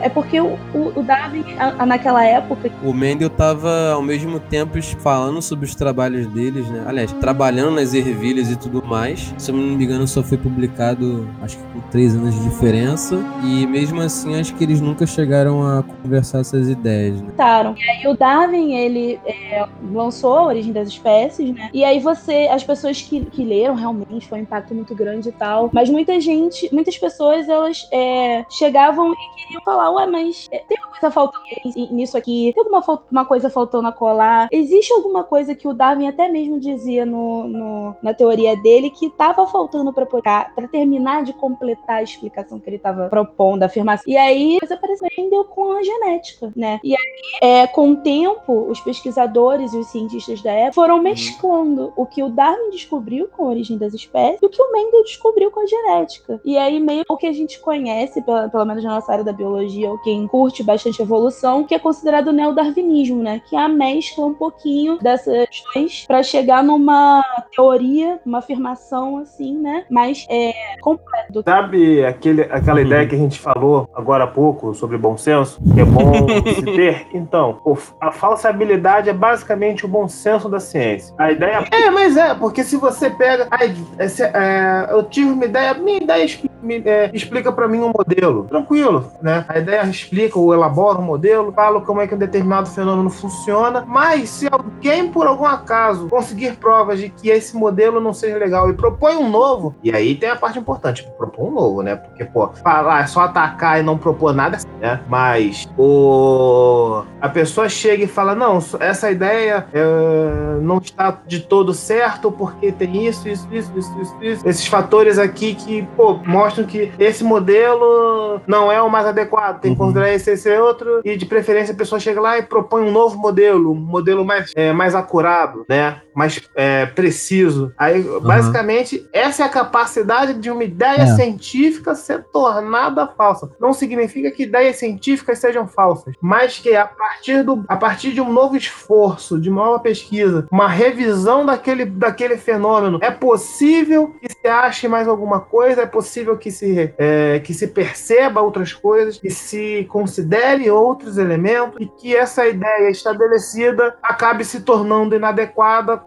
é porque o, o, Darwin, naquela época. O Mendel estava ao mesmo tempo falando sobre os trabalhos deles, né? Aliás, trabalhando nas ervilhas e tudo mais. Se eu não me engano, só foi publicado, acho que com três anos de diferença. E mesmo assim, acho que eles nunca chegaram a conversar essas ideias, né? E aí o Darwin, ele é, lançou a origem das espécies, né? E aí você, as pessoas que, que leram realmente foi um impacto muito grande e tal. Mas muita gente, muitas pessoas, elas é, chegavam e queriam falar, ué, mas é, tem alguma coisa faltando nisso aqui? Tem alguma uma coisa faltando a colar? Existe alguma coisa que o Darwin até mesmo dizia no, no na teoria dele que estava faltando para para terminar de completar a explicação que ele estava propondo, a afirmação. E aí, coisa apareceu com a genética, né? E aí, é, com o tempo, os pesquisadores e os cientistas da época foram uhum. mesclando o que o Darwin descobriu com a origem das espécies e o que o Mendel descobriu com a genética. E aí, meio o que a gente conhece, pelo, pelo menos na nossa área da biologia, ou quem curte bastante evolução, que é considerado o neodarwinismo, né? Que é a mescla um pouquinho dessas questões para chegar numa teoria, uma afirmação assim, né? Mais é, completa. Sabe aquele, aquela uhum. ideia que a gente falou agora há pouco sobre bom senso, que é bom se ter? Então, a falsabilidade é basicamente o bom senso da ciência. A ideia. É, mas é, porque se você pega. Ai, é, eu tive uma ideia, minha ideia me, é, explica para mim um modelo. Tranquilo, né? A ideia explica ou elabora um modelo, fala como é que um determinado fenômeno funciona, mas se alguém, por algum acaso, conseguir provas de que esse modelo não seja legal e propõe um novo, e aí tem a parte importante, propor um novo, né? Porque, pô, falar é só atacar e não propor nada, né? Mas o... a pessoa chega e fala, não, essa ideia é, não está de todo certo porque tem isso, isso, isso, isso, isso, isso. esses fatores aqui que, pô, mostram que esse modelo não é o mais adequado, tem que uhum. considerar esse, esse outro, e de preferência a pessoa chega lá e propõe um novo modelo, um modelo mais, é, mais acurado, né? mais é, preciso. Aí, uhum. basicamente, essa é a capacidade de uma ideia é. científica ser tornada falsa. Não significa que ideias científicas sejam falsas, mas que a partir, do, a partir de um novo esforço, de uma nova pesquisa, uma revisão daquele, daquele fenômeno, é possível que se ache mais alguma coisa, é possível que se, é, que se perceba outras coisas, que se considere outros elementos e que essa ideia estabelecida acabe se tornando inadequada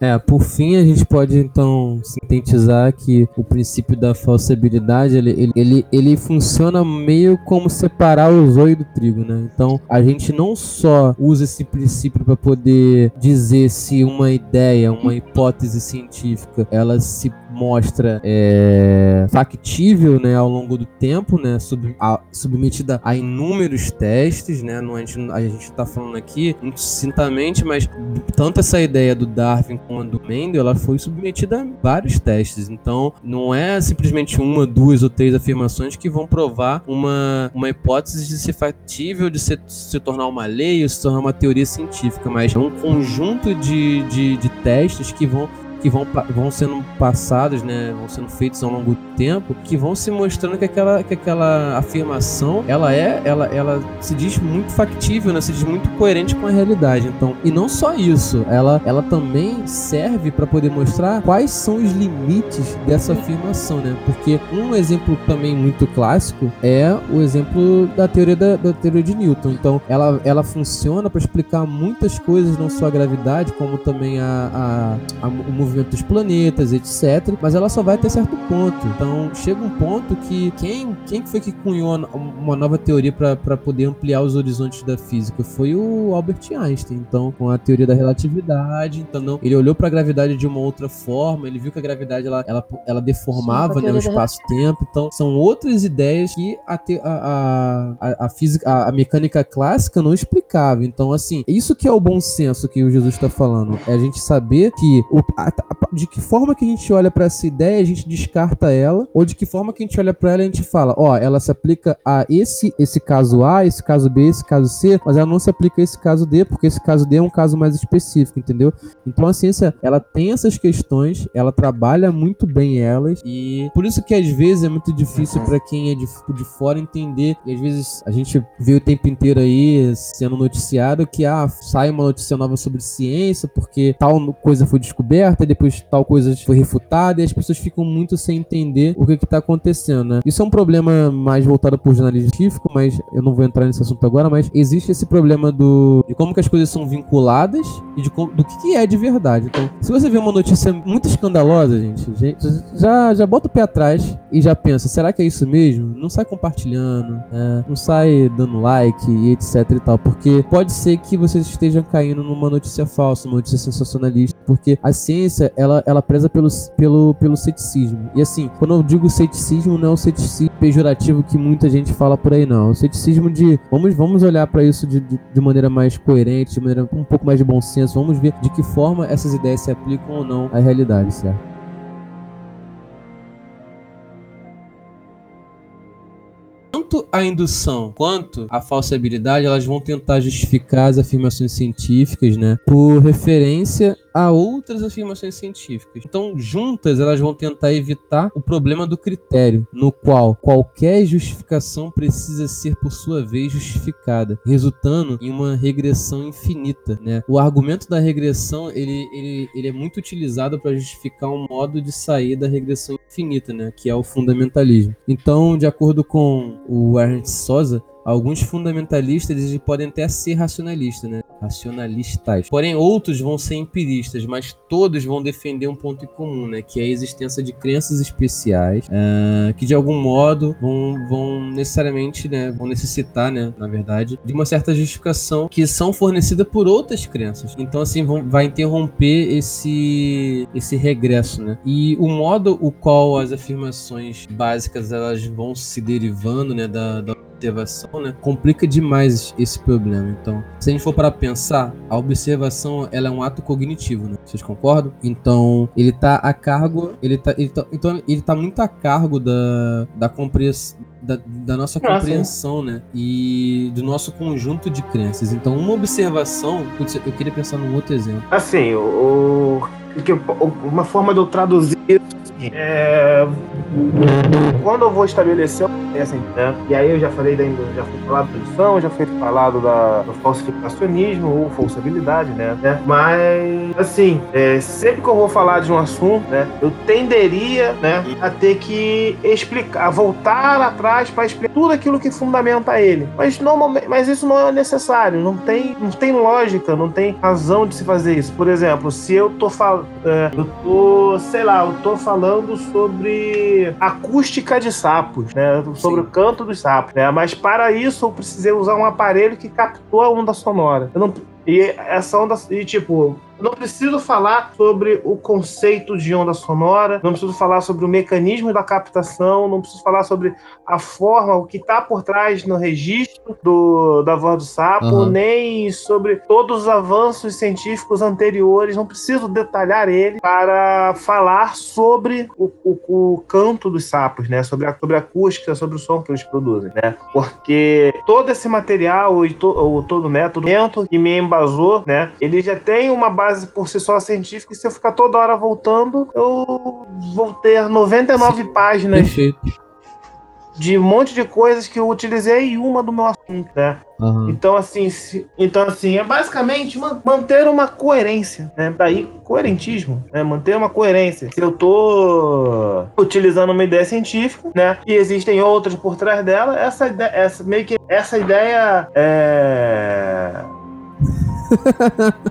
é, por fim, a gente pode então sintetizar que o princípio da falsibilidade ele, ele, ele, funciona meio como separar o zoio do trigo, né? Então, a gente não só usa esse princípio para poder dizer se uma ideia, uma hipótese científica, ela se mostra é, factível né, ao longo do tempo, né, sub, a, submetida a inúmeros testes, né, não, a gente está falando aqui muito sucintamente, mas tanto essa ideia do Darwin quanto do Mendel, ela foi submetida a vários testes, então não é simplesmente uma, duas ou três afirmações que vão provar uma, uma hipótese de ser factível, de se, se tornar uma lei ou se tornar uma teoria científica, mas é um conjunto de, de, de testes que vão que vão, vão sendo passados, né, vão sendo feitos ao longo do tempo, que vão se mostrando que aquela, que aquela afirmação, ela é, ela, ela se diz muito factível, né, se diz muito coerente com a realidade. Então, e não só isso, ela, ela também serve para poder mostrar quais são os limites dessa afirmação, né? Porque um exemplo também muito clássico é o exemplo da teoria da, da teoria de Newton. Então, ela, ela funciona para explicar muitas coisas, não só a gravidade, como também a, a, a o movimento dos planetas, etc. Mas ela só vai até certo ponto. Então chega um ponto que quem, quem foi que cunhou uma nova teoria para poder ampliar os horizontes da física? Foi o Albert Einstein. Então, com a teoria da relatividade, então não, ele olhou para a gravidade de uma outra forma, ele viu que a gravidade ela, ela, ela deformava Sim, né, o espaço-tempo. Então, são outras ideias que a, a, a, a física, a, a mecânica clássica não explicava. Então, assim, isso que é o bom senso que o Jesus está falando. É a gente saber que o, a, de que forma que a gente olha para essa ideia, a gente descarta ela, ou de que forma que a gente olha para ela, a gente fala, ó, ela se aplica a esse esse caso A, esse caso B, esse caso C, mas ela não se aplica a esse caso D, porque esse caso D é um caso mais específico, entendeu? Então a ciência, ela tem essas questões, ela trabalha muito bem elas e por isso que às vezes é muito difícil para quem é de, de fora entender e às vezes a gente vê o tempo inteiro aí sendo noticiado que ah, sai uma notícia nova sobre ciência porque tal coisa foi descoberta e depois tal coisa foi refutada e as pessoas ficam muito sem entender o que está acontecendo, né? Isso é um problema mais voltado para o jornalismo científico, mas eu não vou entrar nesse assunto agora, mas existe esse problema do de como que as coisas são vinculadas e de do que, que é de verdade. Então, se você vê uma notícia muito escandalosa, gente, gente já, já bota o pé atrás e já pensa, será que é isso mesmo? Não sai compartilhando, né? não sai dando like e etc e tal, porque pode ser que vocês estejam caindo numa notícia falsa, uma notícia sensacionalista, porque a ciência, ela, ela preza pelo, pelo, pelo ceticismo. E assim, quando eu digo ceticismo, não é o ceticismo pejorativo que muita gente fala por aí, não. É o ceticismo de vamos, vamos olhar para isso de, de, de, maneira mais coerente, de maneira um pouco mais de bom senso, vamos ver de que forma essas ideias se aplicam ou não à realidade, certo? tanto a indução quanto a falsibilidade, elas vão tentar justificar as afirmações científicas, né, por referência a outras afirmações científicas. Então, juntas, elas vão tentar evitar o problema do critério, no qual qualquer justificação precisa ser, por sua vez, justificada, resultando em uma regressão infinita. Né? O argumento da regressão ele, ele, ele é muito utilizado para justificar um modo de sair da regressão infinita, né? que é o fundamentalismo. Então, de acordo com o Ernst Sosa, Alguns fundamentalistas eles podem até ser racionalistas, né? Racionalistas. Porém, outros vão ser empiristas, mas todos vão defender um ponto em comum, né? Que é a existência de crenças especiais, uh, que de algum modo vão, vão necessariamente, né? Vão necessitar, né? Na verdade, de uma certa justificação que são fornecidas por outras crenças. Então, assim, vão, vai interromper esse, esse regresso, né? E o modo o qual as afirmações básicas elas vão se derivando, né? Da, da observação, né, complica demais esse problema. Então, se a gente for para pensar, a observação ela é um ato cognitivo, né? Vocês concordam? Então, ele tá a cargo, ele tá, ele tá então ele tá muito a cargo da, da compreensão da, da, nossa compreensão, né? E do nosso conjunto de crenças. Então, uma observação, eu queria pensar num outro exemplo. Assim, o, o uma forma de eu traduzir é, quando eu vou estabelecer assim, né? E aí eu já falei da já fui falado da produção, já foi falado da, do falsificacionismo ou falsabilidade, né? né? Mas assim, é, sempre que eu vou falar de um assunto, né, eu tenderia, né, a ter que explicar, a voltar atrás para explicar tudo aquilo que fundamenta ele. Mas normalmente, mas isso não é necessário, não tem, não tem lógica, não tem razão de se fazer isso. Por exemplo, se eu tô falando, é, eu tô, sei lá, eu tô falando sobre acústica de sapos, né? Sobre Sim. o canto dos sapos, né? Mas para isso eu precisei usar um aparelho que captou a onda sonora. Eu não, e essa onda, e tipo, não preciso falar sobre o conceito de onda sonora, não preciso falar sobre o mecanismo da captação, não preciso falar sobre a forma, o que está por trás no registro do, da voz do sapo, uhum. nem sobre todos os avanços científicos anteriores, não preciso detalhar ele para falar sobre o, o, o canto dos sapos, né? sobre, a, sobre a acústica, sobre o som que eles produzem. Né? Porque todo esse material, e to, ou todo o método que me embasou, né? ele já tem uma base base por si só científica, e se eu ficar toda hora voltando, eu vou ter 99 Sim. páginas Perfeito. de um monte de coisas que eu utilizei e uma do meu assunto, né? Uhum. Então, assim, se, então, assim, é basicamente manter uma coerência, né? Daí, coerentismo, né? Manter uma coerência. Se eu tô utilizando uma ideia científica, né? E existem outras por trás dela, essa ideia, essa, meio que essa ideia é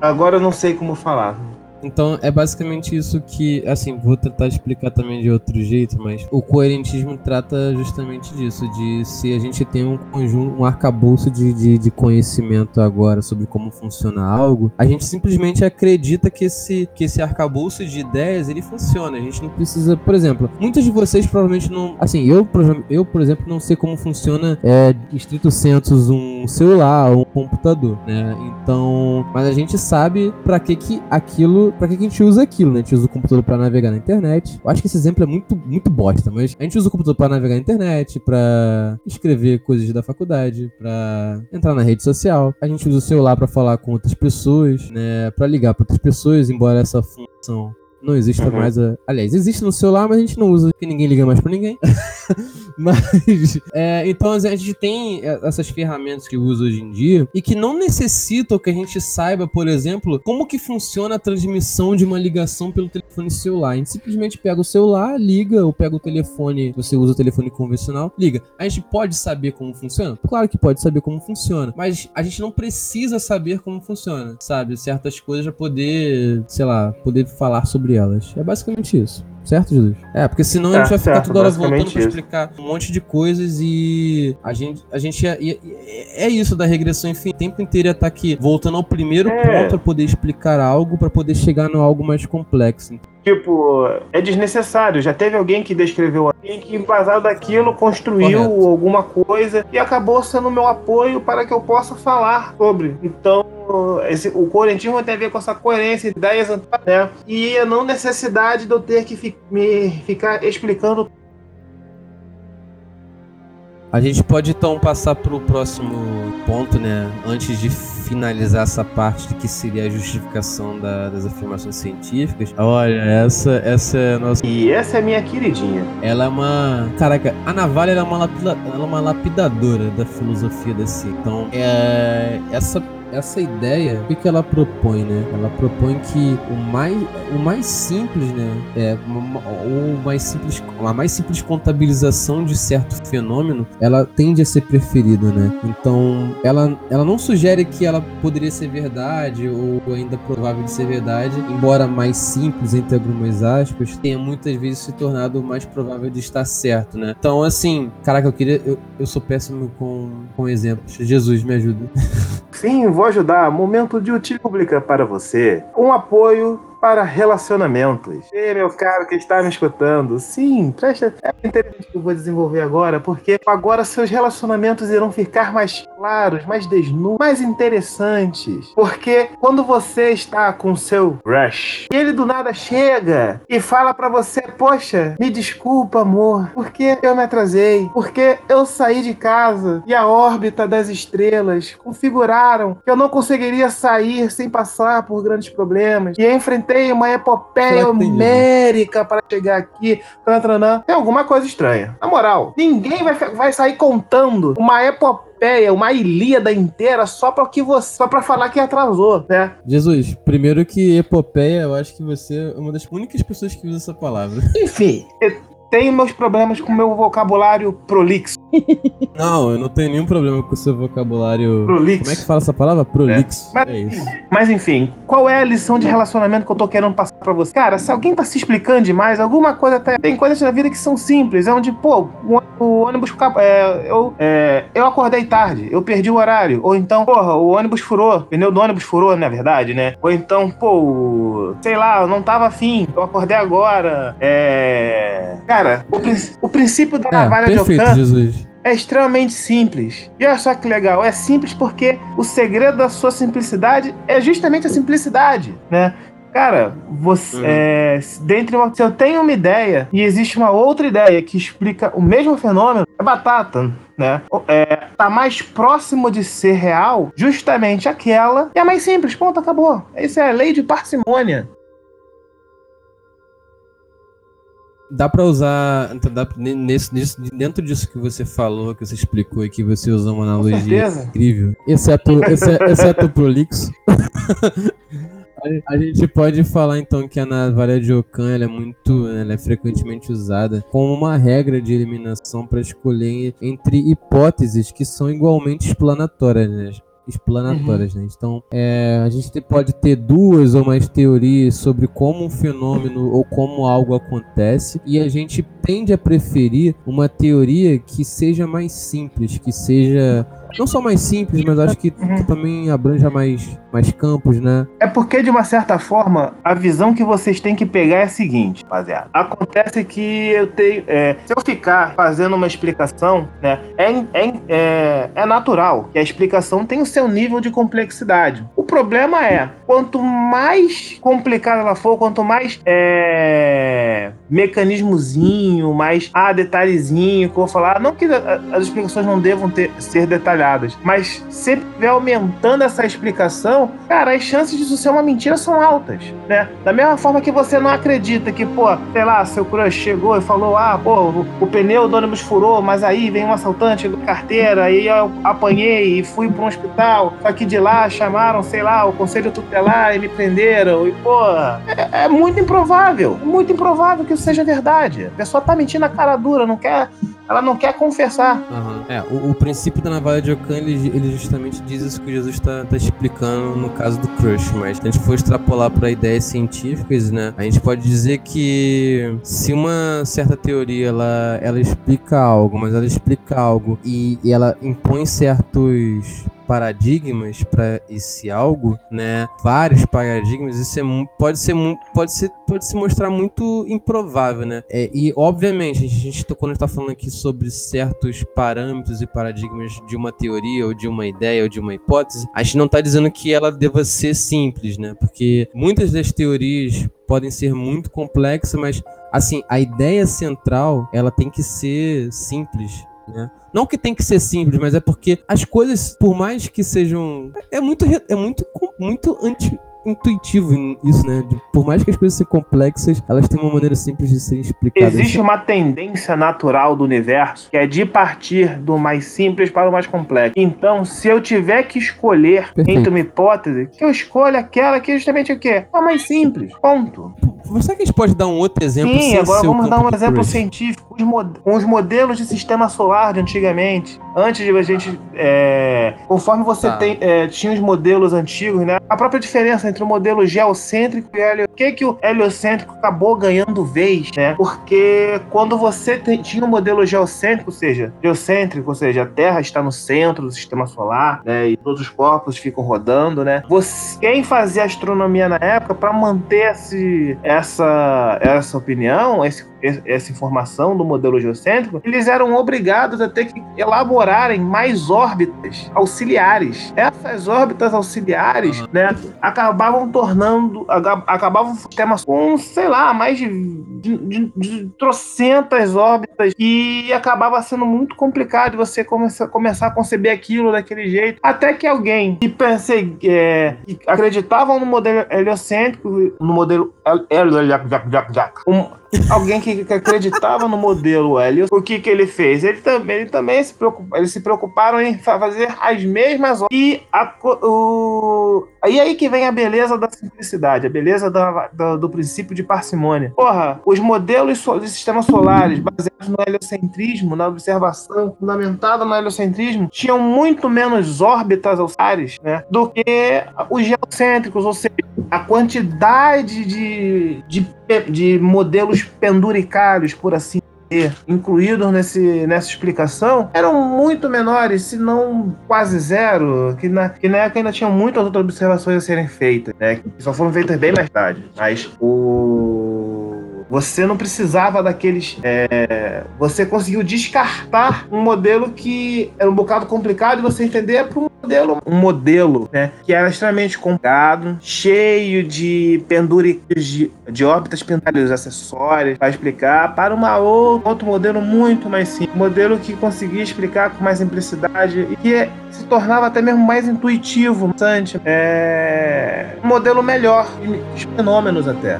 Agora eu não sei como falar. Então é basicamente isso que, assim, vou tentar explicar também de outro jeito, mas o coerentismo trata justamente disso, de se a gente tem um conjunto, um arcabouço de, de, de conhecimento agora sobre como funciona algo, a gente simplesmente acredita que esse, que esse arcabouço de ideias ele funciona. A gente não precisa, por exemplo, muitos de vocês provavelmente não, assim, eu, eu por exemplo, não sei como funciona é, estrito sensus um celular ou um computador, né? Então, mas a gente sabe para que que aquilo, para que a gente usa aquilo, né? A gente usa o computador para navegar na internet. Eu acho que esse exemplo é muito muito bosta, mas a gente usa o computador para navegar na internet, para escrever coisas da faculdade, para entrar na rede social. A gente usa o celular para falar com outras pessoas, né? Para ligar para outras pessoas, embora essa função não existe uhum. mais. A... Aliás, existe no celular, mas a gente não usa, porque ninguém liga mais pra ninguém. mas. É, então a gente tem essas ferramentas que usa hoje em dia e que não necessitam que a gente saiba, por exemplo, como que funciona a transmissão de uma ligação pelo telefone celular. A gente simplesmente pega o celular, liga, ou pega o telefone, você usa o telefone convencional, liga. A gente pode saber como funciona? Claro que pode saber como funciona, mas a gente não precisa saber como funciona, sabe? Certas coisas para poder, sei lá, poder falar sobre sobre elas. É basicamente isso. Certo, Jesus? É, porque senão a gente vai ficar toda hora voltando pra explicar um monte de coisas e a gente, a gente é, é isso da regressão infinita. O tempo inteiro ia estar tá aqui voltando ao primeiro é. ponto pra poder explicar algo, para poder chegar no algo mais complexo. Tipo, é desnecessário. Já teve alguém que descreveu alguém que, embasado daquilo, construiu Correto. alguma coisa e acabou sendo meu apoio para que eu possa falar sobre. Então, esse, o coerentismo tem a ver com essa coerência, ideias, né? E a não necessidade de eu ter que fi, me ficar explicando a gente pode então passar para o próximo ponto, né? Antes de finalizar essa parte de que seria a justificação da, das afirmações científicas. Olha, essa, essa é a nossa. E essa é minha queridinha. Ela é uma. Caraca, a Navalha é uma, lapida... ela é uma lapidadora da filosofia da ciência. Então, é... essa essa ideia, o que, que ela propõe, né? Ela propõe que o mais, o mais simples, né? É, o mais simples, a mais simples contabilização de certo fenômeno, ela tende a ser preferida, né? Então, ela, ela não sugere que ela poderia ser verdade ou ainda provável de ser verdade, embora mais simples, entre algumas aspas, tenha muitas vezes se tornado mais provável de estar certo, né? Então, assim, caraca, eu queria. Eu, eu sou péssimo com, com exemplos. Jesus, me ajuda. Sim, vou ajudar. Momento de utilidade pública para você. Um apoio para relacionamentos. E meu caro que está me escutando, sim, presta é interessante que eu vou desenvolver agora, porque agora seus relacionamentos irão ficar mais claros, mais desnudos, mais interessantes. Porque quando você está com seu rush, e ele do nada chega e fala para você: "Poxa, me desculpa, amor, porque eu me atrasei, porque eu saí de casa e a órbita das estrelas configuraram que eu não conseguiria sair sem passar por grandes problemas e enfrentei tem uma epopeia homérica para chegar aqui. Trantranã. Tem alguma coisa estranha. Na moral, ninguém vai, vai sair contando uma epopeia uma Ilíada inteira só para que você, só para falar que atrasou, né? Jesus, primeiro que epopeia, eu acho que você é uma das únicas pessoas que usa essa palavra. Enfim, tenho meus problemas com o meu vocabulário prolixo. Não, eu não tenho nenhum problema com o seu vocabulário. Prolixo. Como é que fala essa palavra? Prolixo. É. Mas, é isso. mas enfim, qual é a lição de relacionamento que eu tô querendo passar pra você? Cara, se alguém tá se explicando demais, alguma coisa até. Tem coisas na vida que são simples. É onde, pô, o, ônibus. É, eu, é, eu acordei tarde, eu perdi o horário. Ou então, porra, o ônibus furou. O pneu do ônibus furou, na verdade, né? Ou então, pô, sei lá, eu não tava afim, eu acordei agora. É. Cara, o, o princípio da é, navalha perfeito, de Ocan. Jesus é extremamente simples. E olha só que legal, é simples porque o segredo da sua simplicidade é justamente a simplicidade, né? Cara, você, uhum. é, dentre uma, se eu tenho uma ideia e existe uma outra ideia que explica o mesmo fenômeno, é batata, né? É, tá mais próximo de ser real, justamente aquela e é mais simples, ponto, acabou. Isso é a lei de parcimônia. Dá para usar então dá, nesse, nesse, dentro disso que você falou, que você explicou e que você usou uma analogia incrível, exceto, exceto, exceto o prolixo. A gente pode falar então que a navalha de Ocan ela é muito, ela é frequentemente usada como uma regra de eliminação para escolher entre hipóteses que são igualmente explanatórias. Né? Explanatórias, né? Então, é, a gente pode ter duas ou mais teorias sobre como um fenômeno ou como algo acontece, e a gente tende a preferir uma teoria que seja mais simples, que seja não só mais simples, mas acho que, uhum. também abranja mais, mais campos, né? É porque, de uma certa forma, a visão que vocês têm que pegar é a seguinte, rapaziada. Acontece que eu tenho. É, se eu ficar fazendo uma explicação, né, é, é, é, é natural que a explicação tem o seu nível de complexidade. O problema é, quanto mais complicada ela for, quanto mais é, mecanismozinho, mais ah, detalhezinho que eu vou falar, não que as explicações não devam ter, ser detalhadas Mas se estiver aumentando essa explicação, cara, as chances disso ser uma mentira são altas, né? Da mesma forma que você não acredita que, pô, sei lá, seu crush chegou e falou, ah, pô, o, o pneu do ônibus furou, mas aí vem um assaltante com carteira, aí eu apanhei e fui para um hospital, só que de lá chamaram, sei lá, o conselho tutelar e me prenderam, e, pô, é, é muito improvável, muito improvável que isso seja verdade. A pessoa tá mentindo a cara dura, não quer ela não quer confessar. Uhum. É, o, o, princípio da navalha de Ockham, ele, ele justamente diz isso que Jesus está tá explicando no caso do crush, mas se a gente for extrapolar para ideias científicas, né, a gente pode dizer que se uma certa teoria ela, ela explica algo, mas ela explica algo e, e ela impõe certos paradigmas para esse algo, né? Vários paradigmas, isso é, pode ser pode ser pode se mostrar muito improvável, né? É, e obviamente a gente quando está falando aqui sobre certos parâmetros e paradigmas de uma teoria ou de uma ideia ou de uma hipótese, a gente não está dizendo que ela deva ser simples, né? Porque muitas das teorias podem ser muito complexas, mas assim a ideia central ela tem que ser simples, né? Não que tem que ser simples, mas é porque as coisas, por mais que sejam. É muito, é muito, muito anti intuitivo isso, né? Por mais que as coisas sejam complexas, elas têm uma maneira simples de serem explicadas. Existe uma tendência natural do universo que é de partir do mais simples para o mais complexo. Então, se eu tiver que escolher Perfeito. entre uma hipótese, que eu escolho aquela que é justamente o quê? A mais simples. Ponto. Será que a gente pode dar um outro exemplo? Sim, agora vamos dar um exemplo científico. Os, mod os modelos de sistema solar de antigamente, antes de a gente. É, conforme você tá. tem, é, tinha os modelos antigos, né? A própria diferença entre o modelo geocêntrico e o heliocêntrico. Por que, que o heliocêntrico acabou ganhando vez, né? Porque quando você tinha um modelo geocêntrico, ou seja, geocêntrico, ou seja, a Terra está no centro do sistema solar, né? E todos os corpos ficam rodando, né? Você, quem fazia astronomia na época, para manter esse, essa, essa opinião, esse essa informação do modelo geocêntrico, eles eram obrigados a ter que elaborarem mais órbitas auxiliares. Essas órbitas auxiliares, uhum. né, acabavam tornando, acabavam sistemas com, sei lá, mais de, de, de, trocentas órbitas e acabava sendo muito complicado você começar, começar a conceber aquilo daquele jeito, até que alguém que pensei, é, que acreditava no modelo heliocêntrico, no modelo um, alguém que, que, acreditava no modelo Helios, o que que ele fez? Ele também, ele também se preocupa, eles se preocuparam em fazer as mesmas e a, o, aí que vem a beleza da simplicidade, a beleza da, da, do princípio de parcimônia. Porra, os modelos de sistemas solares baseados no heliocentrismo, na observação fundamentada no heliocentrismo, tinham muito menos órbitas auxiliares, né, do que os geocêntricos, ou seja, a quantidade de, de, de modelos penduricários, por assim dizer, incluídos nesse, nessa explicação, eram muito menores, se não quase zero, que na, que na época ainda tinham muitas outras observações a serem feitas, né, que só foram feitas bem mais tarde. Mas o você não precisava daqueles. É, você conseguiu descartar um modelo que era um bocado complicado de você entender para um um modelo né, que era extremamente complicado, cheio de penduricas de, de órbitas pendurais acessórias para explicar, para uma outro, outro modelo muito mais simples, um modelo que conseguia explicar com mais simplicidade e que se tornava até mesmo mais intuitivo, bastante, é, um modelo melhor de fenômenos até.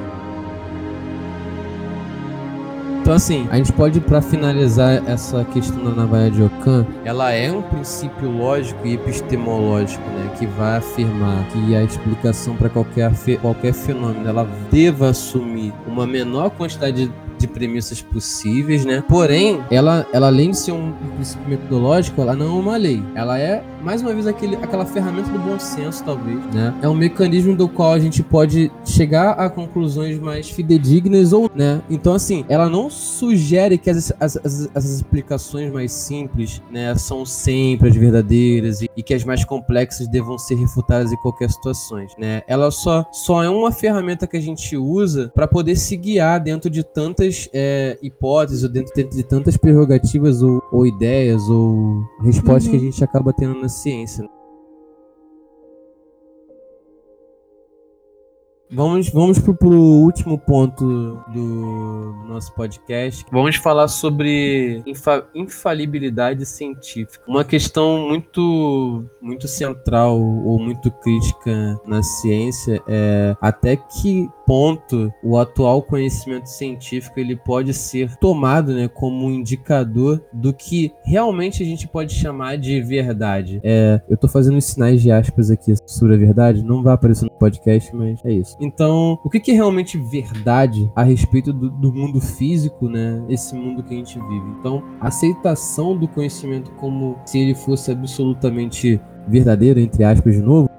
Então, assim, a gente pode, para finalizar essa questão da navalha de Ockham, ela é um princípio lógico e epistemológico, né? Que vai afirmar que a explicação para qualquer, qualquer fenômeno ela deva assumir uma menor quantidade de de premissas possíveis, né? Porém, ela, ela além de ser um princípio metodológico, ela não é uma lei. Ela é, mais uma vez, aquele, aquela ferramenta do bom senso, talvez, né? É um mecanismo do qual a gente pode chegar a conclusões mais fidedignas ou, né? Então, assim, ela não sugere que as, as, as, as explicações mais simples, né, são sempre as verdadeiras e, e, que as mais complexas devam ser refutadas em qualquer situação, né? Ela só, só é uma ferramenta que a gente usa para poder se guiar dentro de tantas é, hipóteses, ou dentro, dentro, de tantas prerrogativas ou, ou ideias ou respostas uhum. que a gente acaba tendo na ciência. Vamos, vamos pro, pro último ponto do, nosso podcast. Vamos falar sobre infa, infalibilidade científica. Uma questão muito, muito central ou muito crítica na ciência é até que ponto o atual conhecimento científico ele pode ser tomado né, como um indicador do que realmente a gente pode chamar de verdade. É, eu estou fazendo sinais de aspas aqui sobre a verdade, não vai aparecer no podcast, mas é isso. Então, o que, que é realmente verdade a respeito do, do mundo físico, né? Esse mundo que a gente vive. Então, a aceitação do conhecimento como se ele fosse absolutamente verdadeiro, entre aspas, de novo,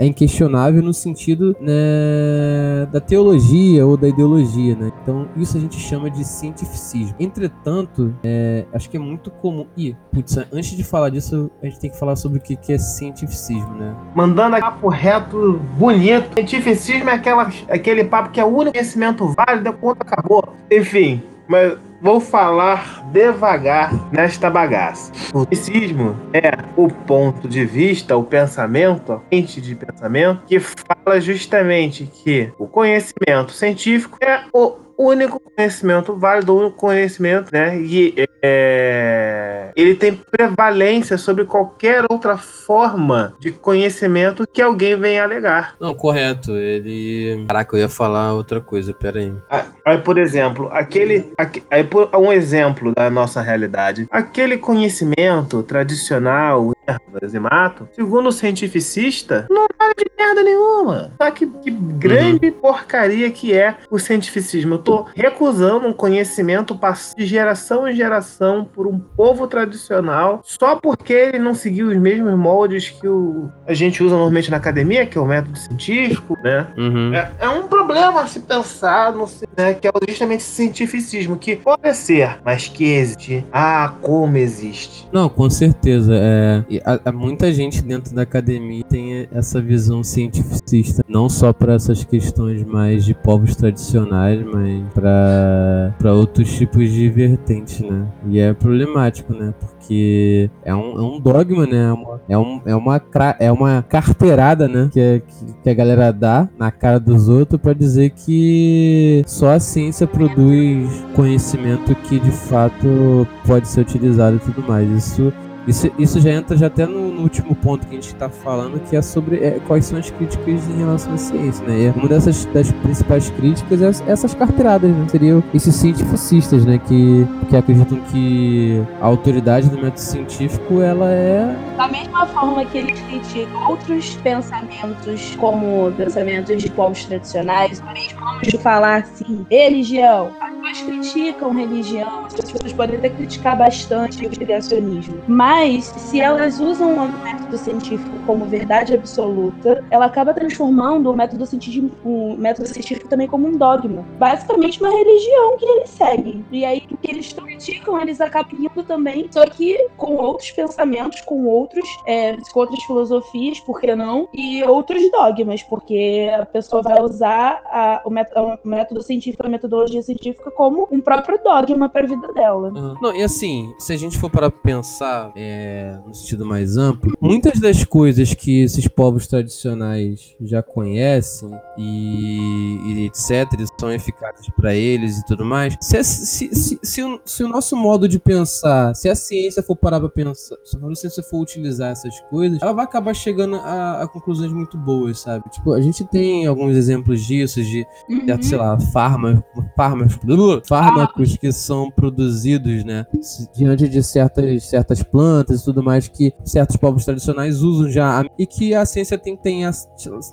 é inquestionável no sentido né, da teologia ou da ideologia, né? Então isso a gente chama de cientificismo. Entretanto, é, acho que é muito comum. Ih, putz, antes de falar disso, a gente tem que falar sobre o que é cientificismo, né? Mandando papo reto, bonito. Cientificismo é aquela, aquele papo que é o único conhecimento válido, quando acabou. Enfim, mas Vou falar devagar nesta bagaça. O cientismo é o ponto de vista, o pensamento, a mente de pensamento, que fala justamente que o conhecimento científico é o único conhecimento válido, o único conhecimento, né? E é, ele tem prevalência sobre qualquer outra forma de conhecimento que alguém venha alegar. Não, correto. Ele. Caraca, eu ia falar outra coisa, peraí. Ah, aí, por exemplo, aquele. Aí, por um exemplo da nossa realidade. Aquele conhecimento tradicional, ervas e mato, segundo o cientificista, não vale de merda nenhuma. Sabe que, que grande uhum. porcaria que é o cientificismo. Eu tô recusando um conhecimento de geração em geração por um povo tradicional só porque ele não seguiu os mesmos moldes que o, a gente usa normalmente na academia, que é o método científico, né? Uhum. É, é, um problema se pensar, no, né, que é justamente esse cientificismo, que pode ser, mas que existe. Ah, como existe. Não, com certeza. É, há, muita gente dentro da academia tem essa visão cientificista, não só para essas questões mais de povos tradicionais, mas para outros tipos de vertentes, né? E é problemático, né? Porque é um, é um dogma, né? É uma, é, um, é, uma, é uma carteirada, né? Que, é, que a galera dá na cara dos outros para dizer que só a ciência produz conhecimento que de fato pode ser utilizado e tudo mais. Isso isso, isso já entra já até no, no último ponto que a gente está falando, que é sobre é, quais são as críticas em relação à ciência, né? E uma dessas das principais críticas é essas carteiradas, né? Seriam esses cientificistas, né? Que, que acreditam que a autoridade do método científico, ela é... Da mesma forma que eles criticam outros pensamentos, como pensamentos de povos tradicionais, vamos falar assim, religião. As pessoas criticam religião, as pessoas podem até criticar bastante o criacionismo, mas mas, se elas usam o método científico como verdade absoluta, ela acaba transformando o método científico, o método científico também como um dogma. Basicamente, uma religião que eles seguem. E aí, o que eles criticam, eles acabam indo também, só que com outros pensamentos, com outros, é, com outras filosofias, por que não? E outros dogmas, porque a pessoa vai usar a, o, método, o, método, científico, a metodologia científica como um próprio dogma para a vida dela. Uhum. Não, e assim, se a gente for para pensar é, no sentido mais amplo, muitas das coisas que esses povos tradicionais já conhecem e, e etc, são eficazes para eles e tudo mais, se, se, se, se, o, se o nosso modo de pensar, se a ciência for parar para pensar, se a ciência for utilizar essas coisas, ela vai acabar chegando a, a conclusões muito boas, sabe? Tipo, a gente tem alguns exemplos disso, de, uhum. de sei lá, fármacos, fármacos, fármacos que são produzidos, né, diante de certas, certas plantas e tudo mais que certos povos tradicionais usam já e que a ciência tem, tem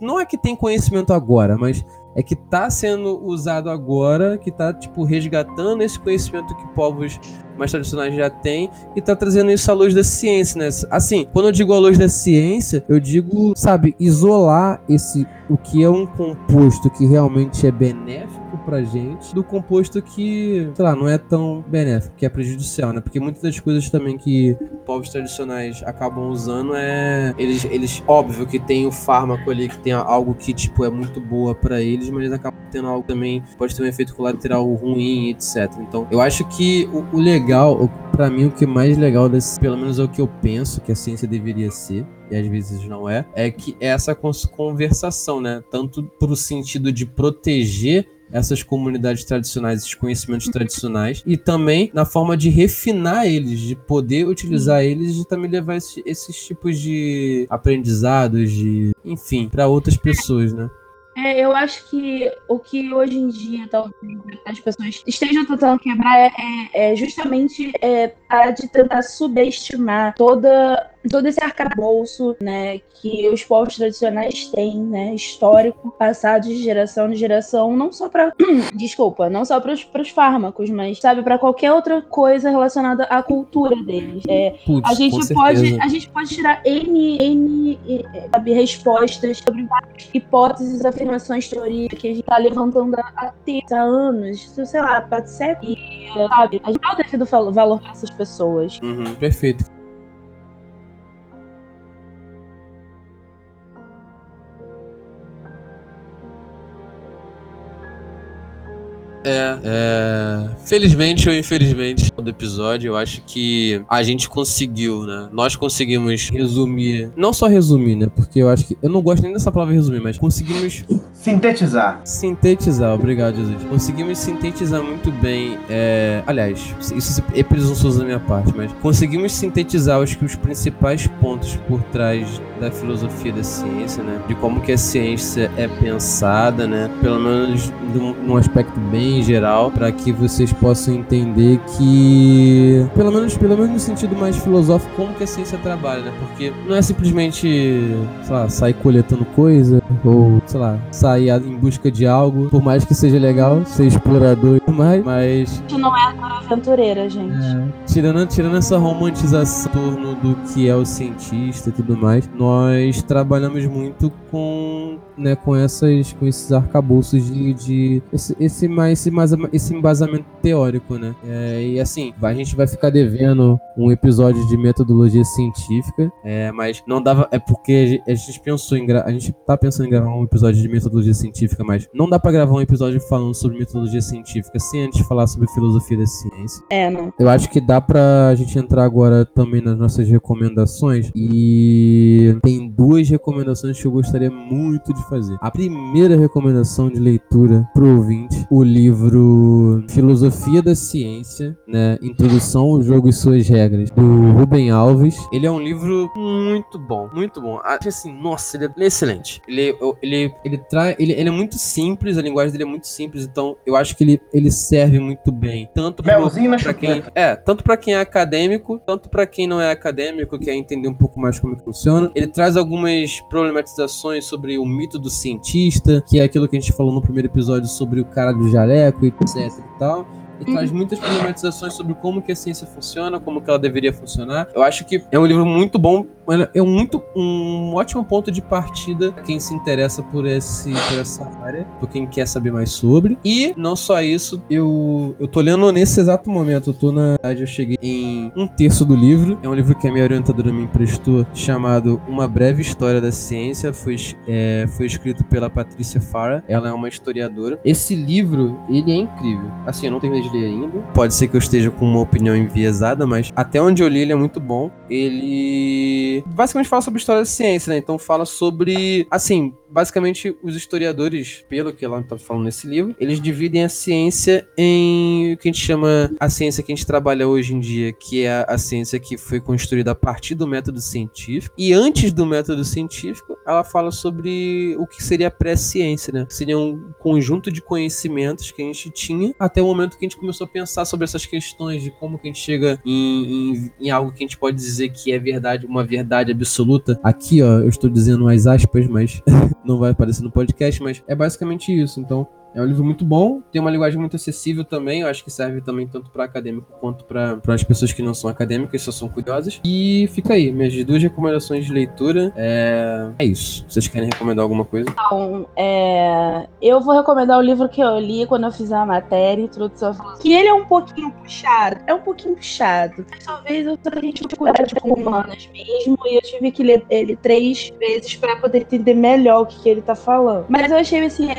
não é que tem conhecimento agora, mas é que está sendo usado agora, que está tipo resgatando esse conhecimento que povos mais tradicionais já têm e está trazendo isso à luz da ciência, né? Assim, quando eu digo à luz da ciência, eu digo, sabe, isolar esse o que é um composto que realmente é benéfico pra gente do composto que, sei lá, não é tão benéfico, que é prejudicial, né? Porque muitas das coisas também que povos tradicionais acabam usando é. Eles, eles óbvio que tem o fármaco ali, que tem algo que, tipo, é muito boa para eles, mas eles acabam tendo algo também, pode ter um efeito colateral ruim, etc. Então, eu acho que o, o legal, para mim, o que é mais legal desse, pelo menos é o que eu penso que a ciência deveria ser, e às vezes não é, é que é essa conversação, né? Tanto pro sentido de proteger essas comunidades tradicionais, esses conhecimentos tradicionais, e também na forma de refinar eles, de poder utilizar eles e também levar esses, esses tipos de aprendizados, de enfim, para outras pessoas, né? É, eu acho que o que hoje em dia talvez as pessoas estejam tentando quebrar é, é, é justamente é, a de tentar subestimar toda todo esse arcabouço, né, que os povos tradicionais têm, né, histórico, passado de geração em geração, não só para, desculpa, não só para os fármacos, mas sabe para qualquer outra coisa relacionada à cultura deles. É, Puts, a gente pode, a gente pode tirar n n sabe, respostas sobre várias hipóteses, afirmações, teorias que a gente está levantando há, há anos, sei lá, pode ser e, sabe, a gente não deve dar valor para essas pessoas. Uhum, perfeito. É, é, felizmente ou infelizmente do episódio, eu acho que a gente conseguiu, né? Nós conseguimos resumir, não só resumir, né? Porque eu acho que eu não gosto nem dessa palavra resumir, mas conseguimos sintetizar. Sintetizar, obrigado, Jesus. Conseguimos sintetizar muito bem, é, aliás, isso é presunçoso da minha parte, mas conseguimos sintetizar os, os principais pontos por trás da filosofia da ciência, né? De como que a ciência é pensada, né? Pelo menos num, aspecto bem em geral, para que vocês possam entender que, pelo menos, pelo menos no sentido mais filosófico, como que a ciência trabalha, né? Porque não é simplesmente, sei lá, sair coletando coisa ou, sei lá, sair em busca de algo, por mais que seja legal, ser explorador e tudo mais, mas... Isso não é aventureira, gente. É, tirando, tirando essa romantização em torno do que é o cientista e tudo mais, nós trabalhamos muito com, né, com essas, com esses arcabouços de, de esse, esse mais esse, esse embasamento teórico, né? É, e assim, a gente vai ficar devendo um episódio de metodologia científica, é, mas não dava. É porque a gente pensou em a gente tá pensando em gravar um episódio de metodologia científica, mas não dá para gravar um episódio falando sobre metodologia científica sem antes falar sobre filosofia da ciência. É, não. Eu acho que dá pra gente entrar agora também nas nossas recomendações e tem duas recomendações que eu gostaria muito de fazer. A primeira recomendação de leitura pro ouvinte, o livro Filosofia da Ciência, né? Introdução ao jogo e suas regras, do Rubem Alves. Ele é um livro muito bom, muito bom. Assim, nossa, ele é excelente. Ele, ele, ele, traz, ele, ele é muito simples, a linguagem dele é muito simples, então eu acho que ele, ele serve muito bem. Tanto para quem é, tanto para quem é acadêmico, tanto para quem não é acadêmico, quer entender um pouco mais como funciona. Ele traz algumas problematizações sobre o mito do cientista, que é aquilo que a gente falou no primeiro episódio sobre o cara do jaleco, etc e tal e traz uhum. muitas problematizações sobre como que a ciência funciona, como que ela deveria funcionar. Eu acho que é um livro muito bom, é muito, um ótimo ponto de partida quem se interessa por, esse, por essa área, por quem quer saber mais sobre. E não só isso, eu, eu tô lendo nesse exato momento, eu tô na eu cheguei em um terço do livro. É um livro que a minha orientadora me emprestou, chamado Uma Breve História da Ciência. Foi, é, foi escrito pela Patrícia Farah. Ela é uma historiadora. Esse livro, ele é incrível. Assim, eu não tenho de ler ainda. Pode ser que eu esteja com uma opinião enviesada, mas até onde eu li ele é muito bom. Ele basicamente fala sobre história da ciência, né? Então fala sobre, assim, basicamente, os historiadores, pelo que ela está falando nesse livro, eles dividem a ciência em o que a gente chama a ciência que a gente trabalha hoje em dia, que é a, ciência que foi construída a partir do método científico. E antes do método científico, ela fala sobre o que seria a pré-ciência, né? Seria um conjunto de conhecimentos que a gente tinha até o momento que a gente começou a pensar sobre essas questões de como que a gente chega em, em, em algo que a gente pode dizer que é verdade, uma verdade absoluta. Aqui, ó, eu estou dizendo umas aspas, mas não vai aparecer no podcast, mas é basicamente isso. Então, é um livro muito bom, tem uma linguagem muito acessível também, eu acho que serve também tanto para acadêmico quanto para as pessoas que não são acadêmicas, só são curiosas. E fica aí, minhas duas recomendações de leitura. É, é isso. Vocês querem recomendar alguma coisa? Então, é... eu vou recomendar o livro que eu li quando eu fiz a matéria, Introdução Que ele é um pouquinho puxado, é um pouquinho puxado. Mas talvez eu tenha dificuldade com humanas mesmo, e eu tive que ler ele três vezes para poder entender melhor o que, que ele tá falando. Mas eu achei assim, a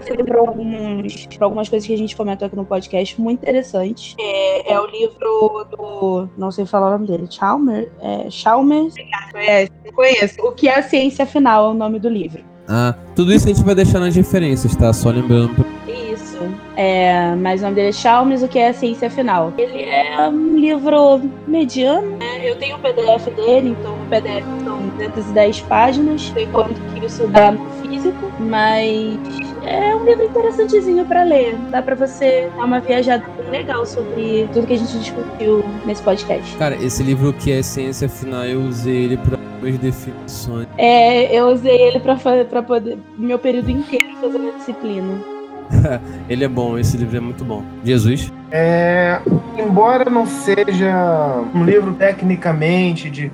esse livro alguns, por algumas coisas que a gente comentou aqui no podcast muito interessantes. É, é o livro do. Não sei falar o nome dele. Chalmers? É, Chalmers? É, conheço. O que é a ciência final é o nome do livro. Ah, tudo isso a gente vai deixar nas referências, tá? Só lembrando. Isso. É, mas o nome dele é Chalmers, o que é a ciência final. Ele é um livro mediano. Né? Eu tenho o PDF dele, então o PDF são 210 páginas, enquanto que isso dá no físico, mas é um livro interessantezinho para ler. Dá para você dar uma viajada legal sobre tudo que a gente discutiu nesse podcast. Cara, esse livro que é Ciência Final, eu usei ele para as definições. É, eu usei ele para poder meu período inteiro fazer a disciplina. ele é bom, esse livro é muito bom. Jesus? É, embora não seja um livro tecnicamente de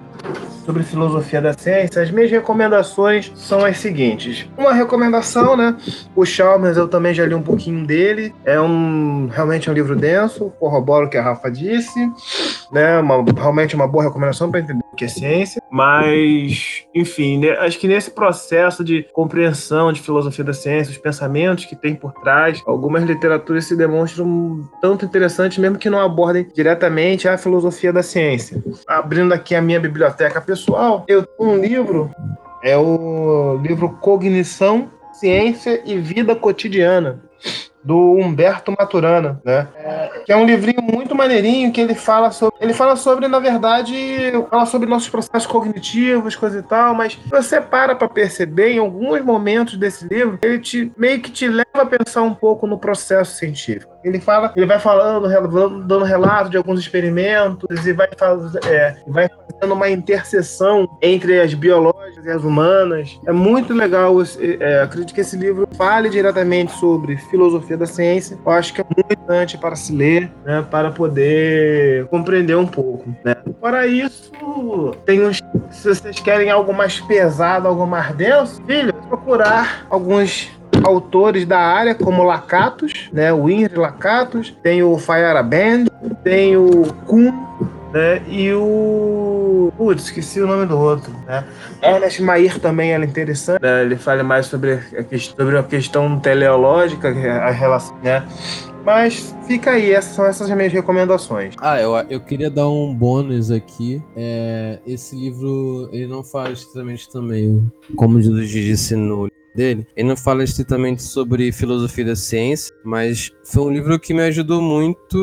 sobre filosofia da ciência, as minhas recomendações são as seguintes. Uma recomendação, né? O Chalmers, eu também já li um pouquinho dele. É um realmente é um livro denso, corroboro o que a Rafa disse, né? Uma, realmente uma boa recomendação para entender o que é ciência. Mas, enfim, né? acho que nesse processo de compreensão de filosofia da ciência, os pensamentos que tem por trás, algumas literaturas se demonstram tanto interessantes, mesmo que não abordem diretamente a filosofia da ciência. Abrindo aqui a minha biblioteca pessoal eu tenho um livro, é o livro Cognição, Ciência e Vida Cotidiana, do Humberto Maturana, né? É, que é um livrinho muito maneirinho que ele fala sobre, ele fala sobre, na verdade, fala sobre nossos processos cognitivos, coisa e tal, mas você para para perceber em alguns momentos desse livro, ele te meio que te leva a pensar um pouco no processo científico. Ele fala, ele vai falando, dando relato de alguns experimentos e vai, faz, é, vai fazendo uma interseção entre as biológicas e as humanas. É muito legal. É, acredito que esse livro fale diretamente sobre filosofia da ciência. Eu acho que é muito importante para se ler, né, para poder compreender um pouco. Né. Para isso, tem uns, se vocês querem algo mais pesado, algo mais denso, filho, procurar alguns autores da área, como Lacatos, né? O Henry Lacatos, tem o Fayara Band, tem o Kuhn, né? E o. Putz, esqueci o nome do outro, né? Ernest Mair também era interessante, né? Ele fala mais sobre a, questão, sobre a questão teleológica, a relação, né? Mas fica aí, essas são essas minhas recomendações. Ah, eu, eu queria dar um bônus aqui. É, esse livro, ele não fala estritamente também, como o disse no dele, ele não fala estritamente sobre filosofia da ciência, mas foi um livro que me ajudou muito